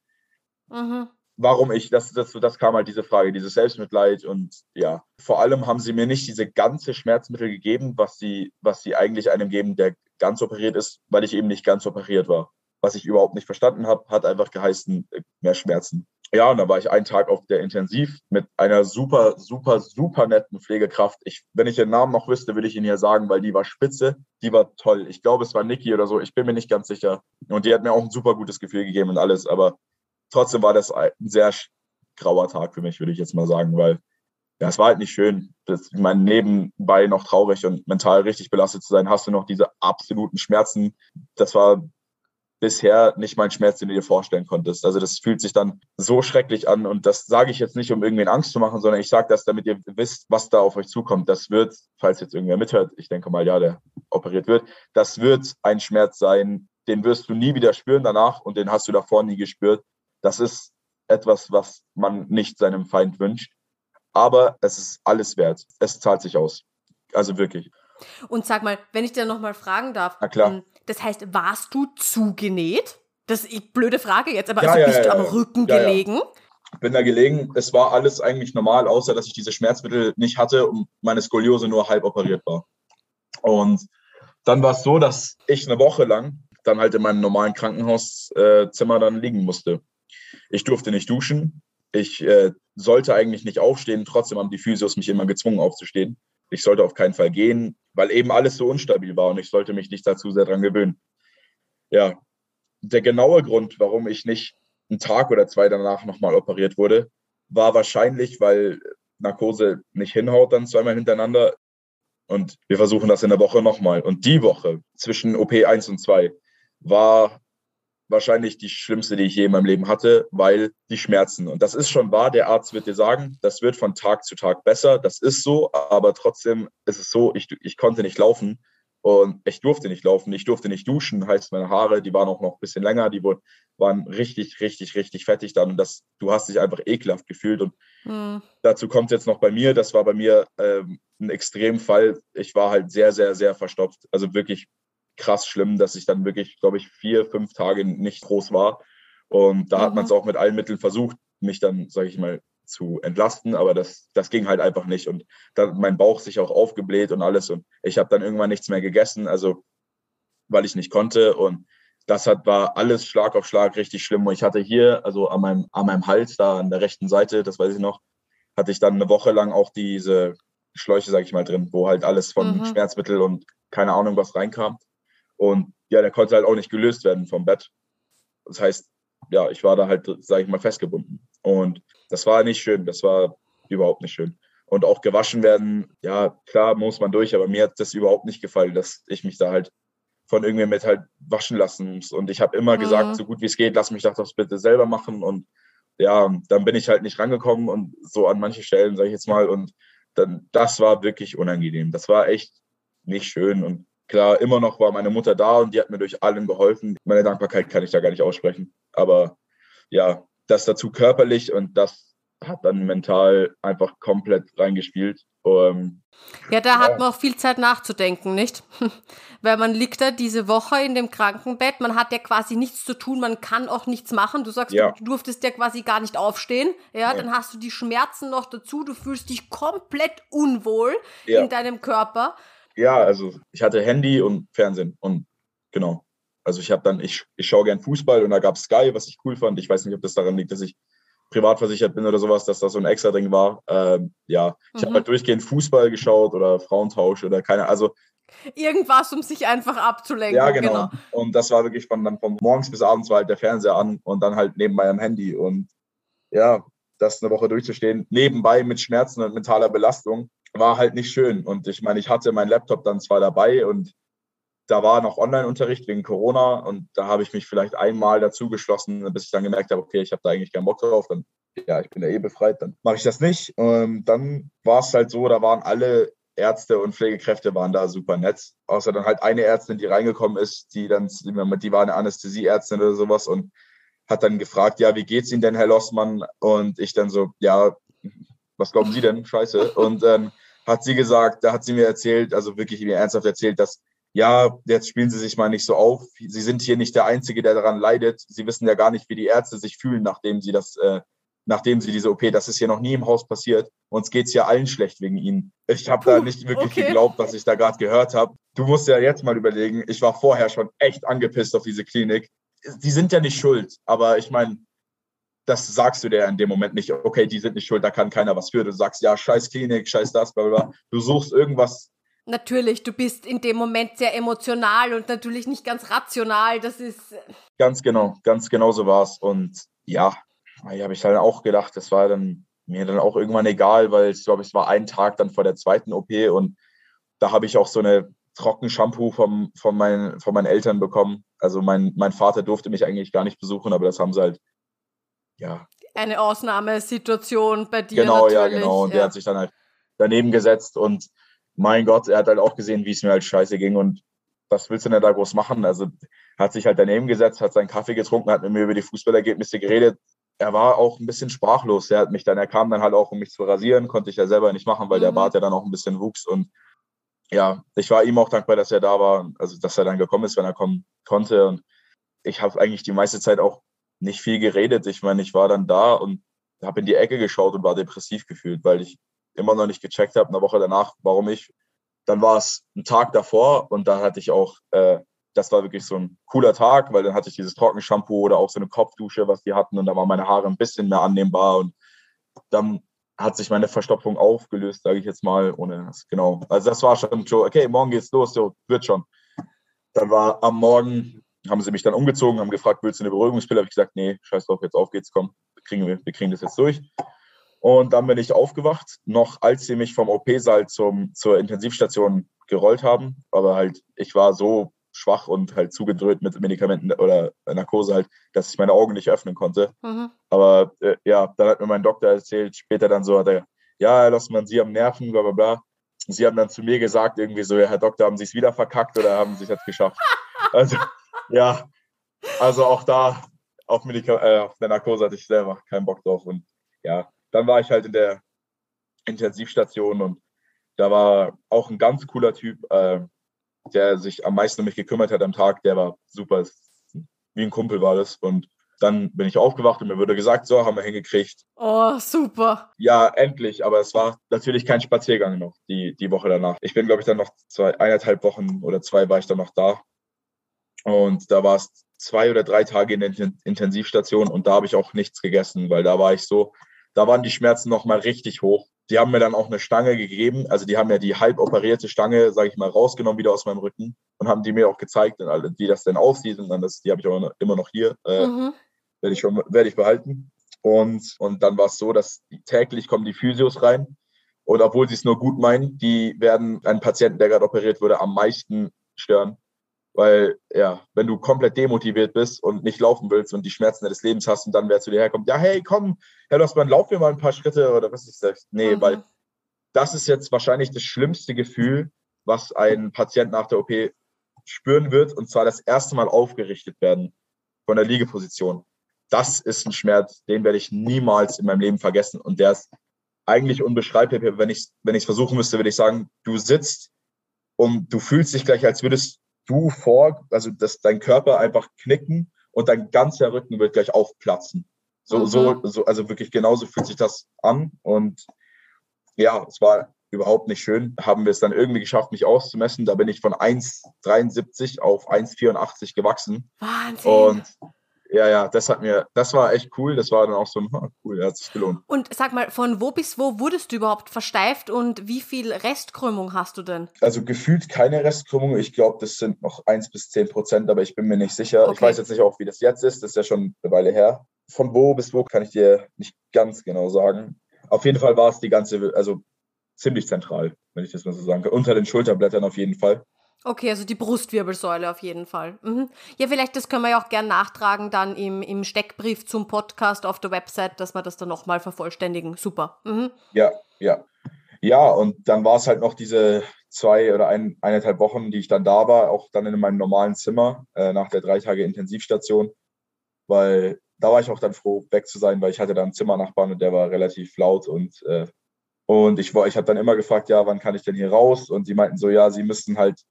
mhm warum ich, das, das, das kam halt diese Frage, dieses Selbstmitleid und ja, vor allem haben sie mir nicht diese ganze Schmerzmittel gegeben, was sie, was sie eigentlich einem geben, der ganz operiert ist, weil ich eben nicht ganz operiert war. Was ich überhaupt nicht verstanden habe, hat einfach geheißen, äh, mehr Schmerzen. Ja, und dann war ich einen Tag auf der Intensiv mit einer super, super, super netten Pflegekraft. Ich, wenn ich den Namen noch wüsste, würde ich ihn hier sagen, weil die war spitze, die war toll. Ich glaube, es war Niki oder so, ich bin mir nicht ganz sicher. Und die hat mir auch ein super gutes Gefühl gegeben und alles, aber trotzdem war das ein sehr grauer Tag für mich, würde ich jetzt mal sagen, weil ja, es war halt nicht schön. Das, ich nebenbei noch traurig und mental richtig belastet zu sein, hast du noch diese absoluten Schmerzen. Das war bisher nicht mein Schmerz, den du dir vorstellen konntest. Also das fühlt sich dann so schrecklich an und das sage ich jetzt nicht, um irgendwen Angst zu machen, sondern ich sage das, damit ihr wisst, was da auf euch zukommt. Das wird, falls jetzt irgendwer mithört, ich denke mal, ja, der operiert wird, das wird ein Schmerz sein, den wirst du nie wieder spüren danach und den hast du davor nie gespürt. Das ist etwas, was man nicht seinem Feind wünscht. Aber es ist alles wert. Es zahlt sich aus. Also wirklich. Und sag mal, wenn ich dir nochmal fragen darf. Na klar. Ähm, das heißt, warst du zugenäht? Das ist eine blöde Frage jetzt, aber ja, also ja, bist ja, du am Rücken gelegen? Ich bin da gelegen. Es war alles eigentlich normal, außer dass ich diese Schmerzmittel nicht hatte und meine Skoliose nur halb operiert war. Und dann war es so, dass ich eine Woche lang dann halt in meinem normalen Krankenhauszimmer dann liegen musste. Ich durfte nicht duschen. Ich äh, sollte eigentlich nicht aufstehen. Trotzdem haben die Physios mich immer gezwungen aufzustehen. Ich sollte auf keinen Fall gehen, weil eben alles so unstabil war und ich sollte mich nicht dazu sehr dran gewöhnen. Ja, der genaue Grund, warum ich nicht einen Tag oder zwei danach nochmal operiert wurde, war wahrscheinlich, weil Narkose nicht hinhaut dann zweimal hintereinander. Und wir versuchen das in der Woche nochmal. Und die Woche zwischen OP 1 und 2 war wahrscheinlich die schlimmste, die ich je in meinem Leben hatte, weil die Schmerzen. Und das ist schon wahr, der Arzt wird dir sagen, das wird von Tag zu Tag besser. Das ist so, aber trotzdem ist es so, ich, ich konnte nicht laufen. Und ich durfte nicht laufen, ich durfte nicht duschen, heißt meine Haare, die waren auch noch ein bisschen länger, die waren richtig, richtig, richtig fettig dann. Und das, du hast dich einfach ekelhaft gefühlt. Und mhm. dazu kommt jetzt noch bei mir, das war bei mir ähm, ein Extremfall. Ich war halt sehr, sehr, sehr verstopft. Also wirklich krass schlimm, dass ich dann wirklich, glaube ich, vier, fünf Tage nicht groß war. Und da mhm. hat man es auch mit allen Mitteln versucht, mich dann, sage ich mal, zu entlasten, aber das, das ging halt einfach nicht. Und da hat mein Bauch sich auch aufgebläht und alles. Und ich habe dann irgendwann nichts mehr gegessen, also weil ich nicht konnte. Und das hat, war alles Schlag auf Schlag richtig schlimm. Und ich hatte hier, also an meinem, an meinem Hals, da an der rechten Seite, das weiß ich noch, hatte ich dann eine Woche lang auch diese Schläuche, sage ich mal, drin, wo halt alles von mhm. Schmerzmittel und keine Ahnung was reinkam. Und ja, der konnte halt auch nicht gelöst werden vom Bett. Das heißt, ja, ich war da halt, sage ich mal, festgebunden. Und das war nicht schön, das war überhaupt nicht schön. Und auch gewaschen werden, ja, klar muss man durch, aber mir hat das überhaupt nicht gefallen, dass ich mich da halt von irgendwem mit halt waschen lassen muss. Und ich habe immer mhm. gesagt, so gut wie es geht, lass mich das bitte selber machen. Und ja, dann bin ich halt nicht rangekommen und so an manche Stellen, sage ich jetzt mal. Und dann, das war wirklich unangenehm. Das war echt nicht schön. Und klar, immer noch war meine Mutter da und die hat mir durch allem geholfen. Meine Dankbarkeit kann ich da gar nicht aussprechen. Aber ja, das dazu körperlich und das hat dann mental einfach komplett reingespielt. Um, ja, da ja. hat man auch viel Zeit nachzudenken, nicht? Weil man liegt da diese Woche in dem Krankenbett, man hat ja quasi nichts zu tun, man kann auch nichts machen. Du sagst, ja. du durftest ja quasi gar nicht aufstehen. Ja, ja, dann hast du die Schmerzen noch dazu, du fühlst dich komplett unwohl in deinem Körper. Ja, also ich hatte Handy und Fernsehen und genau. Also ich habe dann, ich, ich schaue gern Fußball und da gab es Sky, was ich cool fand. Ich weiß nicht, ob das daran liegt, dass ich privat versichert bin oder sowas, dass das so ein extra Ding war. Ähm, ja, ich mhm. habe halt durchgehend Fußball geschaut oder Frauentausch oder keine, also Irgendwas, um sich einfach abzulenken. Ja, genau. genau. Und das war wirklich von dann von morgens bis abends war halt der Fernseher an und dann halt neben meinem Handy. Und ja, das eine Woche durchzustehen, nebenbei mit Schmerzen und mentaler Belastung, war halt nicht schön. Und ich meine, ich hatte meinen Laptop dann zwar dabei und da war noch Online-Unterricht wegen Corona und da habe ich mich vielleicht einmal dazu geschlossen, bis ich dann gemerkt habe, okay, ich habe da eigentlich keinen Bock drauf, dann ja, ich bin ja eh befreit, dann mache ich das nicht. Und dann war es halt so, da waren alle Ärzte und Pflegekräfte waren da super nett. Außer dann halt eine Ärztin, die reingekommen ist, die dann, die war eine Anästhesieärztin oder sowas und hat dann gefragt, ja, wie geht's Ihnen denn, Herr Lossmann? Und ich dann so, ja, was glauben Sie denn? Scheiße. Und dann ähm, hat sie gesagt, da hat sie mir erzählt, also wirklich mir ernsthaft erzählt, dass ja, jetzt spielen Sie sich mal nicht so auf. Sie sind hier nicht der Einzige, der daran leidet. Sie wissen ja gar nicht, wie die Ärzte sich fühlen, nachdem sie das, äh, nachdem sie diese OP, das ist ja noch nie im Haus passiert. Uns geht's ja allen schlecht wegen Ihnen. Ich habe da nicht wirklich okay. geglaubt, was ich da gerade gehört habe. Du musst ja jetzt mal überlegen, ich war vorher schon echt angepisst auf diese Klinik. Die sind ja nicht schuld, aber ich meine, das sagst du dir in dem Moment nicht, okay, die sind nicht schuld, da kann keiner was für. Du sagst, ja, scheiß Klinik, scheiß das, bla bla. Du suchst irgendwas Natürlich, du bist in dem Moment sehr emotional und natürlich nicht ganz rational. Das ist. Äh, ganz genau, ganz genau so war es. Und ja, ich habe ich dann auch gedacht, das war dann mir dann auch irgendwann egal, weil ich glaube, es war ein Tag dann vor der zweiten OP und da habe ich auch so eine Trockenshampoo vom, von, meinen, von meinen Eltern bekommen. Also mein, mein Vater durfte mich eigentlich gar nicht besuchen, aber das haben sie halt, ja. Eine Ausnahmesituation bei dir. Genau, natürlich. ja, genau. Und ja. der hat sich dann halt daneben gesetzt und mein Gott, er hat halt auch gesehen, wie es mir halt scheiße ging und was willst du denn da groß machen? Also hat sich halt daneben gesetzt, hat seinen Kaffee getrunken, hat mit mir über die Fußballergebnisse geredet. Er war auch ein bisschen sprachlos. Er hat mich dann, er kam dann halt auch, um mich zu rasieren, konnte ich ja selber nicht machen, weil mhm. der Bart ja dann auch ein bisschen wuchs und ja, ich war ihm auch dankbar, dass er da war, also dass er dann gekommen ist, wenn er kommen konnte. Und ich habe eigentlich die meiste Zeit auch nicht viel geredet. Ich meine, ich war dann da und habe in die Ecke geschaut und war depressiv gefühlt, weil ich immer noch nicht gecheckt habe, eine Woche danach, warum ich. Dann war es ein Tag davor und da hatte ich auch, äh, das war wirklich so ein cooler Tag, weil dann hatte ich dieses Trockenshampoo oder auch so eine Kopfdusche, was die hatten und da waren meine Haare ein bisschen mehr annehmbar und dann hat sich meine Verstopfung aufgelöst, sage ich jetzt mal, ohne das, genau. Also das war schon so, okay, morgen geht's los, so, wird schon. Dann war am Morgen, haben sie mich dann umgezogen, haben gefragt, willst du eine Beruhigungspille? Habe ich gesagt, nee, scheiß drauf, jetzt auf geht's, komm, wir kriegen, wir kriegen das jetzt durch. Und dann bin ich aufgewacht, noch als sie mich vom OP-Saal zum, zur Intensivstation gerollt haben. Aber halt, ich war so schwach und halt zugedröhnt mit Medikamenten oder Narkose halt, dass ich meine Augen nicht öffnen konnte. Mhm. Aber äh, ja, dann hat mir mein Doktor erzählt, später dann so hat er, ja, lass man sie am Nerven, bla bla bla. sie haben dann zu mir gesagt, irgendwie so, ja, Herr Doktor, haben Sie es wieder verkackt oder haben Sie es jetzt geschafft? Also, ja, also auch da auf, Medika äh, auf der Narkose hatte ich selber keinen Bock drauf. Und ja, dann war ich halt in der Intensivstation und da war auch ein ganz cooler Typ, äh, der sich am meisten um mich gekümmert hat am Tag. Der war super, wie ein Kumpel war das. Und dann bin ich aufgewacht und mir wurde gesagt, so, haben wir hingekriegt. Oh, super. Ja, endlich. Aber es war natürlich kein Spaziergang noch, die, die Woche danach. Ich bin, glaube ich, dann noch zwei, eineinhalb Wochen oder zwei war ich dann noch da. Und da war es zwei oder drei Tage in der Intensivstation und da habe ich auch nichts gegessen, weil da war ich so, da waren die Schmerzen nochmal richtig hoch. Die haben mir dann auch eine Stange gegeben. Also die haben ja die halb operierte Stange, sage ich mal, rausgenommen wieder aus meinem Rücken und haben die mir auch gezeigt, wie das denn aussieht. Und dann das, die habe ich auch immer noch hier. Äh, mhm werde ich, werde ich behalten. Und, und dann war es so, dass täglich kommen die Physios rein. Und obwohl sie es nur gut meinen, die werden einen Patienten, der gerade operiert wurde, am meisten stören. Weil, ja, wenn du komplett demotiviert bist und nicht laufen willst und die Schmerzen des Lebens hast und dann wer zu dir herkommt, ja, hey, komm, Herr Lossmann, lauf mir mal ein paar Schritte oder was ist das? Nee, mhm. weil das ist jetzt wahrscheinlich das schlimmste Gefühl, was ein Patient nach der OP spüren wird, und zwar das erste Mal aufgerichtet werden von der Liegeposition das ist ein Schmerz, den werde ich niemals in meinem Leben vergessen. Und der ist eigentlich unbeschreiblich. Wenn ich es wenn versuchen müsste, würde ich sagen, du sitzt und du fühlst dich gleich, als würdest du vor, also dass dein Körper einfach knicken und dein ganzer Rücken wird gleich aufplatzen. So, mhm. so, so, also wirklich genauso fühlt sich das an. Und ja, es war überhaupt nicht schön. Haben wir es dann irgendwie geschafft, mich auszumessen. Da bin ich von 1,73 auf 1,84 gewachsen. Wahnsinn. Und ja, ja, das hat mir, das war echt cool. Das war dann auch so ein, cool, der hat sich gelohnt. Und sag mal, von wo bis wo wurdest du überhaupt versteift und wie viel Restkrümmung hast du denn? Also gefühlt keine Restkrümmung. Ich glaube, das sind noch 1 bis 10 Prozent, aber ich bin mir nicht sicher. Okay. Ich weiß jetzt nicht auch, wie das jetzt ist. Das ist ja schon eine Weile her. Von wo bis wo kann ich dir nicht ganz genau sagen. Auf jeden Fall war es die ganze, also ziemlich zentral, wenn ich das mal so sagen kann. Unter den Schulterblättern auf jeden Fall. Okay, also die Brustwirbelsäule auf jeden Fall. Mhm. Ja, vielleicht, das können wir ja auch gern nachtragen dann im, im Steckbrief zum Podcast auf der Website, dass wir das dann nochmal vervollständigen. Super. Mhm. Ja, ja. Ja, und dann war es halt noch diese zwei oder ein, eineinhalb Wochen, die ich dann da war, auch dann in meinem normalen Zimmer äh, nach der drei Tage Intensivstation, weil da war ich auch dann froh, weg zu sein, weil ich hatte da einen Zimmernachbarn und der war relativ laut und äh, und ich war, ich habe dann immer gefragt, ja, wann kann ich denn hier raus? Und sie meinten so, ja, sie müssten halt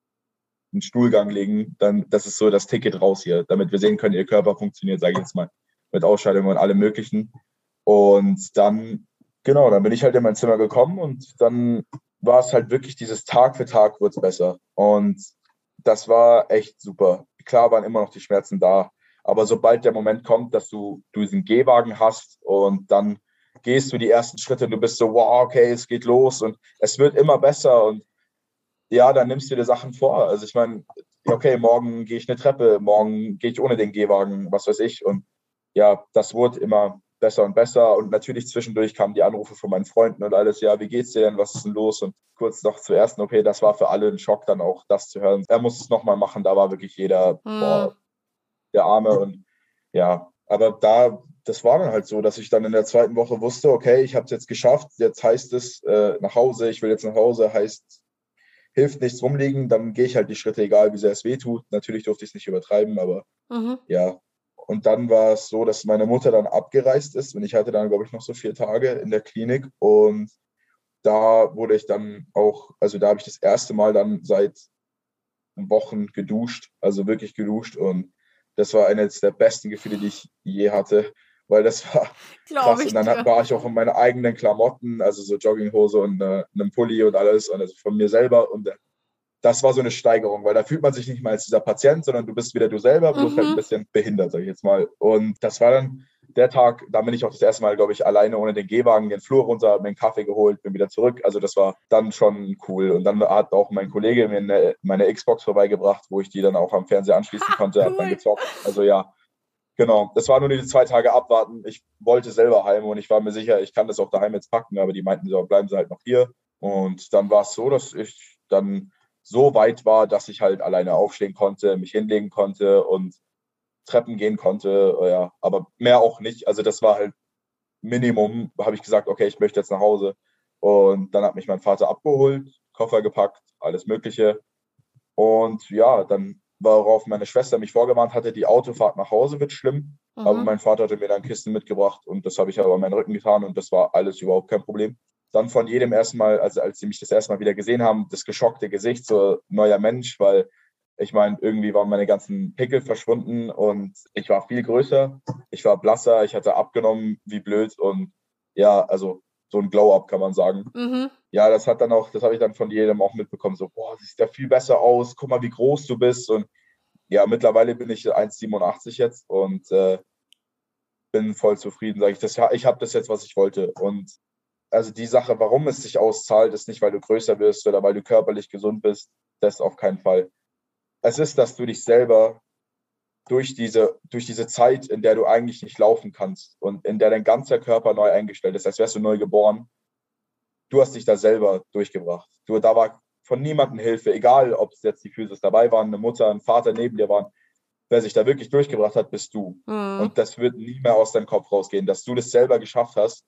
einen Stuhlgang legen, dann das ist so das Ticket raus hier, damit wir sehen können, ihr Körper funktioniert, sage ich jetzt mal, mit Ausscheidungen und allem möglichen. Und dann, genau, dann bin ich halt in mein Zimmer gekommen und dann war es halt wirklich dieses Tag für Tag wird es besser. Und das war echt super. Klar waren immer noch die Schmerzen da, aber sobald der Moment kommt, dass du, du diesen Gehwagen hast und dann gehst du die ersten Schritte und du bist so, wow, okay, es geht los und es wird immer besser und ja, dann nimmst du dir Sachen vor. Also ich meine, okay, morgen gehe ich eine Treppe, morgen gehe ich ohne den Gehwagen, was weiß ich. Und ja, das wurde immer besser und besser. Und natürlich zwischendurch kamen die Anrufe von meinen Freunden und alles, ja, wie geht's dir denn, was ist denn los? Und kurz noch zur ersten OP, das war für alle ein Schock, dann auch das zu hören. Er muss es nochmal machen, da war wirklich jeder, mhm. boah, der Arme. Und ja, aber da, das war dann halt so, dass ich dann in der zweiten Woche wusste, okay, ich habe es jetzt geschafft, jetzt heißt es äh, nach Hause, ich will jetzt nach Hause, heißt hilft nichts rumliegen, dann gehe ich halt die Schritte, egal wie sehr es weh tut. Natürlich durfte ich es nicht übertreiben, aber mhm. ja. Und dann war es so, dass meine Mutter dann abgereist ist und ich hatte dann, glaube ich, noch so vier Tage in der Klinik und da wurde ich dann auch, also da habe ich das erste Mal dann seit Wochen geduscht, also wirklich geduscht und das war eines der besten Gefühle, die ich je hatte weil das war krass. Und dann ja. war ich auch in meinen eigenen Klamotten, also so Jogginghose und äh, einem Pulli und alles, und also von mir selber. Und äh, das war so eine Steigerung, weil da fühlt man sich nicht mehr als dieser Patient, sondern du bist wieder du selber, bloß mhm. halt ein bisschen behindert, sag ich jetzt mal. Und das war dann der Tag, da bin ich auch das erste Mal, glaube ich, alleine ohne den Gehwagen den Flur runter, mir einen Kaffee geholt, bin wieder zurück. Also das war dann schon cool. Und dann hat auch mein Kollege mir eine, meine Xbox vorbeigebracht, wo ich die dann auch am Fernseher anschließen konnte, cool. hab dann gezockt. Also ja, Genau, das war nur die zwei Tage abwarten. Ich wollte selber heim und ich war mir sicher, ich kann das auch daheim jetzt packen, aber die meinten so, bleiben Sie halt noch hier. Und dann war es so, dass ich dann so weit war, dass ich halt alleine aufstehen konnte, mich hinlegen konnte und Treppen gehen konnte. Ja, aber mehr auch nicht. Also das war halt Minimum, habe ich gesagt, okay, ich möchte jetzt nach Hause. Und dann hat mich mein Vater abgeholt, Koffer gepackt, alles Mögliche. Und ja, dann, worauf meine Schwester mich vorgewarnt hatte, die Autofahrt nach Hause wird schlimm. Mhm. Aber mein Vater hatte mir dann Kisten mitgebracht und das habe ich aber an meinen Rücken getan und das war alles überhaupt kein Problem. Dann von jedem ersten Mal, also als sie mich das erste Mal wieder gesehen haben, das geschockte Gesicht, so neuer Mensch, weil ich meine, irgendwie waren meine ganzen Pickel verschwunden und ich war viel größer, ich war blasser, ich hatte abgenommen, wie blöd und ja, also so ein Glow-Up kann man sagen. Mhm. Ja, das hat dann auch, das habe ich dann von jedem auch mitbekommen, so, boah, sieht ja viel besser aus, guck mal, wie groß du bist und ja, mittlerweile bin ich 1,87 jetzt und äh, bin voll zufrieden, sage ich. Das, ich habe das jetzt, was ich wollte. Und also die Sache, warum es sich auszahlt, ist nicht, weil du größer wirst oder weil du körperlich gesund bist. Das auf keinen Fall. Es ist, dass du dich selber durch diese, durch diese Zeit, in der du eigentlich nicht laufen kannst und in der dein ganzer Körper neu eingestellt ist, als wärst du neu geboren, du hast dich da selber durchgebracht. Du, da war von niemandem Hilfe, egal ob es jetzt die Physis dabei waren, eine Mutter, ein Vater neben dir waren, wer sich da wirklich durchgebracht hat, bist du. Mhm. Und das wird nie mehr aus deinem Kopf rausgehen, dass du das selber geschafft hast,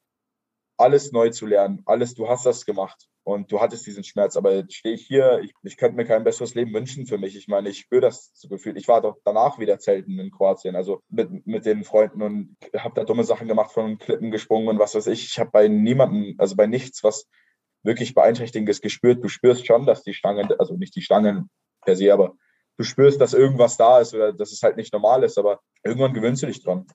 alles neu zu lernen. Alles, du hast das gemacht und du hattest diesen Schmerz. Aber jetzt stehe ich hier, ich, ich könnte mir kein besseres Leben wünschen für mich. Ich meine, ich spüre das so gefühlt. Ich war doch danach wieder zelten in Kroatien, also mit, mit den Freunden und habe da dumme Sachen gemacht, von Klippen gesprungen und was weiß ich. Ich habe bei niemandem, also bei nichts, was wirklich Beeinträchtigendes gespürt. Du spürst schon, dass die Stangen, also nicht die Stangen per se, aber du spürst, dass irgendwas da ist oder dass es halt nicht normal ist, aber irgendwann gewöhnst du dich dran.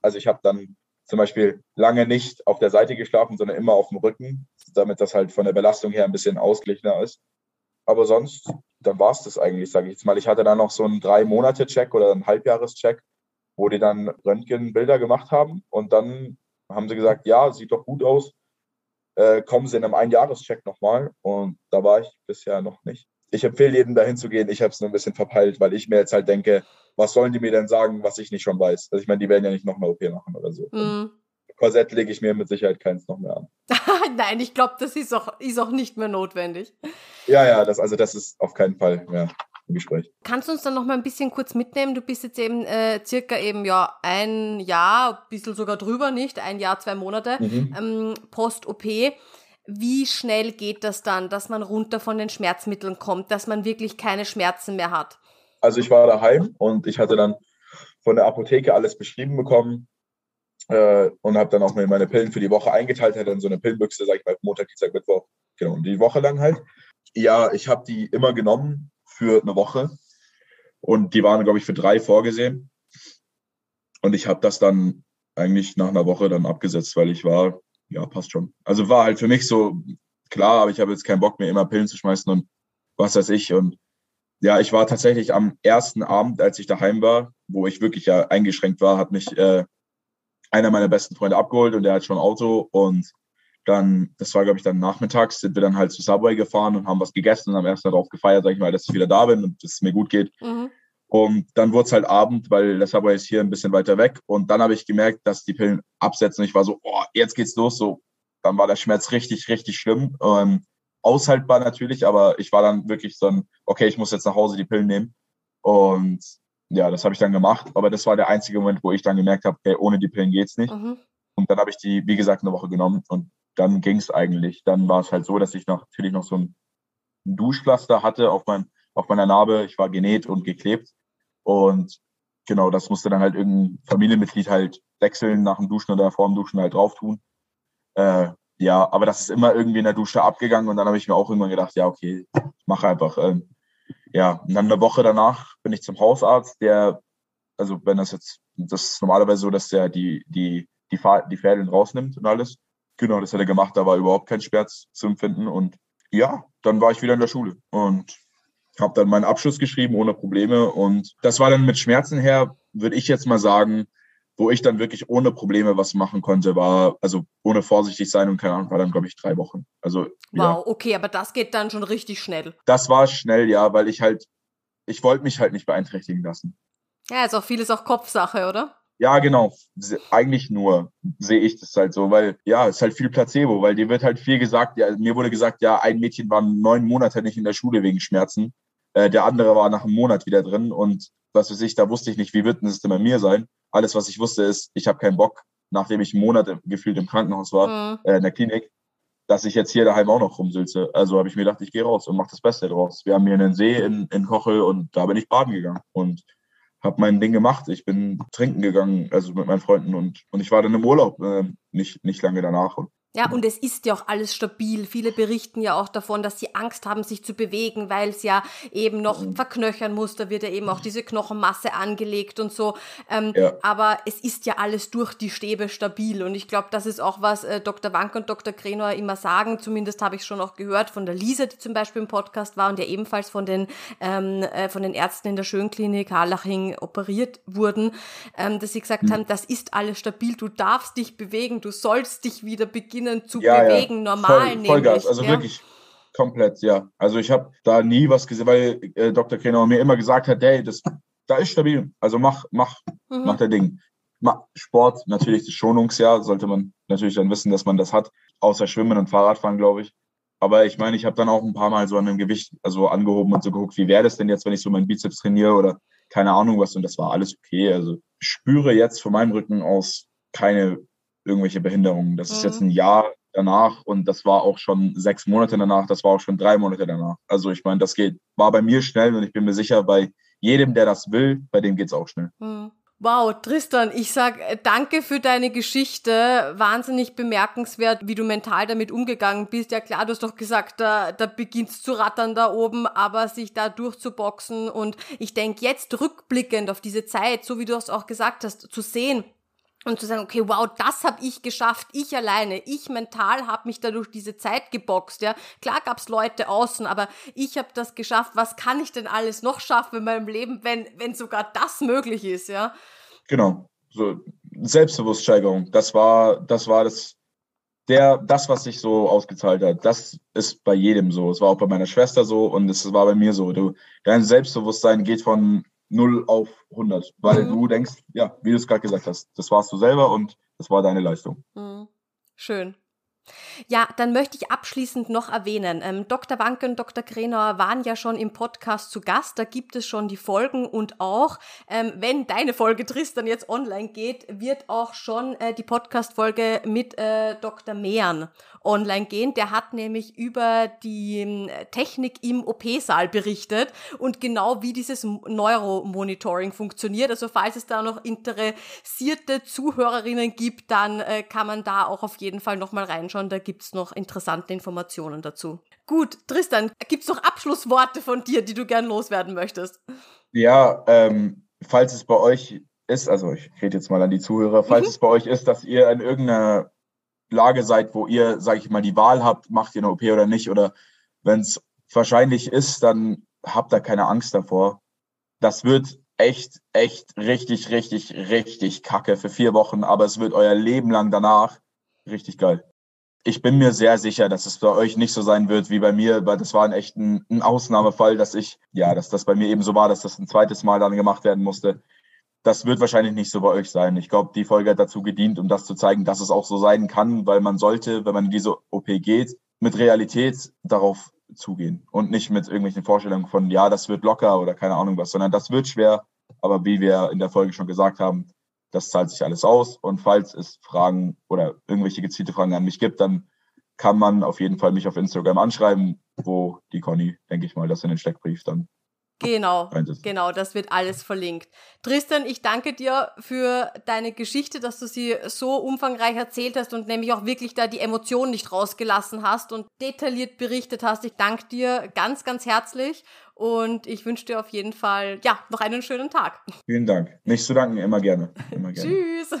Also ich habe dann zum Beispiel lange nicht auf der Seite geschlafen, sondern immer auf dem Rücken, damit das halt von der Belastung her ein bisschen ausgeglichener ist. Aber sonst, dann war es das eigentlich, sage ich jetzt mal. Ich hatte dann noch so einen Drei-Monate-Check oder einen Halbjahres-Check, wo die dann Röntgenbilder gemacht haben und dann haben sie gesagt, ja, sieht doch gut aus, äh, kommen sie in einem Einjahrescheck nochmal und da war ich bisher noch nicht ich empfehle jedem dahin zu gehen. Ich habe es nur ein bisschen verpeilt, weil ich mir jetzt halt denke, was sollen die mir denn sagen, was ich nicht schon weiß? Also ich meine, die werden ja nicht noch eine OP machen oder so. Mm. Korsett lege ich mir mit Sicherheit keins noch mehr an. Nein, ich glaube, das ist auch, ist auch nicht mehr notwendig. Ja, ja, das, also das ist auf keinen Fall mehr im Gespräch. Kannst du uns dann noch mal ein bisschen kurz mitnehmen? Du bist jetzt eben äh, circa eben ja ein Jahr, ein bisschen sogar drüber, nicht? Ein Jahr, zwei Monate mhm. ähm, Post-OP. Wie schnell geht das dann, dass man runter von den Schmerzmitteln kommt, dass man wirklich keine Schmerzen mehr hat? Also ich war daheim und ich hatte dann von der Apotheke alles beschrieben bekommen äh, und habe dann auch mir meine Pillen für die Woche eingeteilt, hatte dann so eine Pillenbüchse, sag ich mal, Montag, Dienstag, Mittwoch, genau, die Woche lang halt. Ja, ich habe die immer genommen für eine Woche und die waren, glaube ich, für drei vorgesehen. Und ich habe das dann eigentlich nach einer Woche dann abgesetzt, weil ich war ja, passt schon. Also war halt für mich so klar, aber ich habe jetzt keinen Bock mehr, immer Pillen zu schmeißen und was weiß ich. Und ja, ich war tatsächlich am ersten Abend, als ich daheim war, wo ich wirklich ja eingeschränkt war, hat mich äh, einer meiner besten Freunde abgeholt und der hat schon Auto und dann, das war glaube ich dann nachmittags, sind wir dann halt zu Subway gefahren und haben was gegessen und haben erst darauf gefeiert, sag ich mal, dass ich wieder da bin und dass es mir gut geht. Mhm. Und dann wurde es halt Abend, weil das Subway ist hier ein bisschen weiter weg. Und dann habe ich gemerkt, dass die Pillen absetzen. Ich war so, oh, jetzt geht's los. So, dann war der Schmerz richtig, richtig schlimm. Ähm, aushaltbar natürlich, aber ich war dann wirklich so ein, okay, ich muss jetzt nach Hause die Pillen nehmen. Und ja, das habe ich dann gemacht. Aber das war der einzige Moment, wo ich dann gemerkt habe, okay, ohne die Pillen geht's nicht. Mhm. Und dann habe ich die, wie gesagt, eine Woche genommen und dann ging es eigentlich. Dann war es halt so, dass ich noch, natürlich noch so ein Duschpflaster hatte auf, mein, auf meiner Narbe. Ich war genäht und geklebt. Und genau, das musste dann halt irgendein Familienmitglied halt wechseln nach dem Duschen oder vor dem Duschen halt drauf tun. Äh, ja, aber das ist immer irgendwie in der Dusche abgegangen und dann habe ich mir auch irgendwann gedacht, ja, okay, ich mache einfach. Ähm, ja, und dann eine Woche danach bin ich zum Hausarzt, der, also wenn das jetzt, das ist normalerweise so, dass der die, die, die, die Fädeln rausnimmt und alles. Genau, das hat er gemacht, da war überhaupt kein Schmerz zu empfinden und ja, dann war ich wieder in der Schule und habe dann meinen Abschluss geschrieben ohne Probleme und das war dann mit Schmerzen her, würde ich jetzt mal sagen, wo ich dann wirklich ohne Probleme was machen konnte, war, also ohne vorsichtig sein und keine Ahnung, war dann, glaube ich, drei Wochen. Also, wow, ja. okay, aber das geht dann schon richtig schnell. Das war schnell, ja, weil ich halt, ich wollte mich halt nicht beeinträchtigen lassen. Ja, ist auch vieles auch Kopfsache, oder? Ja, genau. Eigentlich nur sehe ich das halt so, weil ja, es ist halt viel Placebo, weil dir wird halt viel gesagt, ja, mir wurde gesagt, ja, ein Mädchen war neun Monate nicht in der Schule wegen Schmerzen. Äh, der andere war nach einem Monat wieder drin und was weiß ich, da wusste ich nicht, wie wird denn das denn bei mir sein. Alles, was ich wusste, ist, ich habe keinen Bock, nachdem ich einen Monat gefühlt im Krankenhaus war, mhm. äh, in der Klinik, dass ich jetzt hier daheim auch noch rumsülze. Also habe ich mir gedacht, ich gehe raus und mache das Beste draus. Wir haben hier einen See in, in Kochel und da bin ich baden gegangen und habe mein Ding gemacht. Ich bin trinken gegangen, also mit meinen Freunden und, und ich war dann im Urlaub, äh, nicht, nicht lange danach. Und ja, und es ist ja auch alles stabil. Viele berichten ja auch davon, dass sie Angst haben, sich zu bewegen, weil es ja eben noch mhm. verknöchern muss. Da wird ja eben auch diese Knochenmasse angelegt und so. Ähm, ja. Aber es ist ja alles durch die Stäbe stabil. Und ich glaube, das ist auch, was äh, Dr. Wank und Dr. Krenor immer sagen. Zumindest habe ich schon auch gehört von der Lisa, die zum Beispiel im Podcast war und ja ebenfalls von den, ähm, äh, von den Ärzten in der Schönklinik Harlaching operiert wurden, ähm, dass sie gesagt mhm. haben, das ist alles stabil. Du darfst dich bewegen, du sollst dich wieder beginnen beginnen zu ja, bewegen, ja. normal Voll, Vollgas, also ja? wirklich komplett, ja. Also ich habe da nie was gesehen, weil äh, Dr. Krenauer mir immer gesagt hat, hey, das, da ist stabil, also mach, mach, mhm. mach der Ding. Mach Sport, natürlich das Schonungsjahr, sollte man natürlich dann wissen, dass man das hat, außer Schwimmen und Fahrradfahren, glaube ich. Aber ich meine, ich habe dann auch ein paar Mal so an dem Gewicht also angehoben und so geguckt, wie wäre das denn jetzt, wenn ich so meinen Bizeps trainiere oder keine Ahnung was. Und das war alles okay. Also spüre jetzt von meinem Rücken aus keine irgendwelche Behinderungen. Das mhm. ist jetzt mhm. ein Jahr danach und das war auch schon sechs Monate danach, das war auch schon drei Monate danach. Also ich meine, das geht, war bei mir schnell und ich bin mir sicher, bei jedem, der das will, bei dem geht's auch schnell. Mhm. Wow, Tristan, ich sag äh, danke für deine Geschichte. Wahnsinnig bemerkenswert, wie du mental damit umgegangen bist. Ja klar, du hast doch gesagt, da, da beginnt's zu rattern da oben, aber sich da durchzuboxen. Und ich denke jetzt rückblickend auf diese Zeit, so wie du es auch gesagt hast, zu sehen, und zu sagen, okay, wow, das habe ich geschafft, ich alleine, ich mental habe mich da durch diese Zeit geboxt, ja. Klar gab's Leute außen, aber ich habe das geschafft. Was kann ich denn alles noch schaffen in meinem Leben, wenn wenn sogar das möglich ist, ja? Genau, so Selbstbewusststeigerung. Das war das war das der das was sich so ausgezahlt hat. Das ist bei jedem so. Es war auch bei meiner Schwester so und es war bei mir so. Du dein Selbstbewusstsein geht von 0 auf 100, weil mhm. du denkst, ja, wie du es gerade gesagt hast, das warst du selber und das war deine Leistung. Mhm. Schön. Ja, dann möchte ich abschließend noch erwähnen, ähm, Dr. Wanke und Dr. Krenauer waren ja schon im Podcast zu Gast, da gibt es schon die Folgen und auch, ähm, wenn deine Folge Tristan jetzt online geht, wird auch schon äh, die Podcast-Folge mit äh, Dr. Mehren online gehen. Der hat nämlich über die ähm, Technik im OP-Saal berichtet und genau wie dieses Neuromonitoring funktioniert. Also falls es da noch interessierte Zuhörerinnen gibt, dann äh, kann man da auch auf jeden Fall nochmal reinschauen. Da gibt's noch interessante Informationen dazu. Gut, Tristan, gibt's noch Abschlussworte von dir, die du gern loswerden möchtest? Ja, ähm, falls es bei euch ist, also ich rede jetzt mal an die Zuhörer, falls mhm. es bei euch ist, dass ihr in irgendeiner Lage seid, wo ihr, sage ich mal, die Wahl habt, macht ihr eine OP oder nicht, oder wenn es wahrscheinlich ist, dann habt da keine Angst davor. Das wird echt, echt richtig, richtig, richtig kacke für vier Wochen, aber es wird euer Leben lang danach richtig geil. Ich bin mir sehr sicher, dass es bei euch nicht so sein wird wie bei mir, weil das war ein echt ein, ein Ausnahmefall, dass ich, ja, dass das bei mir eben so war, dass das ein zweites Mal dann gemacht werden musste das wird wahrscheinlich nicht so bei euch sein. Ich glaube, die Folge hat dazu gedient, um das zu zeigen, dass es auch so sein kann, weil man sollte, wenn man in diese OP geht, mit Realität darauf zugehen und nicht mit irgendwelchen Vorstellungen von, ja, das wird locker oder keine Ahnung was, sondern das wird schwer. Aber wie wir in der Folge schon gesagt haben, das zahlt sich alles aus. Und falls es Fragen oder irgendwelche gezielte Fragen an mich gibt, dann kann man auf jeden Fall mich auf Instagram anschreiben, wo die Conny, denke ich mal, das in den Steckbrief dann Genau, genau, das wird alles verlinkt. Tristan, ich danke dir für deine Geschichte, dass du sie so umfangreich erzählt hast und nämlich auch wirklich da die Emotionen nicht rausgelassen hast und detailliert berichtet hast. Ich danke dir ganz, ganz herzlich und ich wünsche dir auf jeden Fall, ja, noch einen schönen Tag. Vielen Dank. Nicht zu danken, immer gerne. Immer gerne. Tschüss.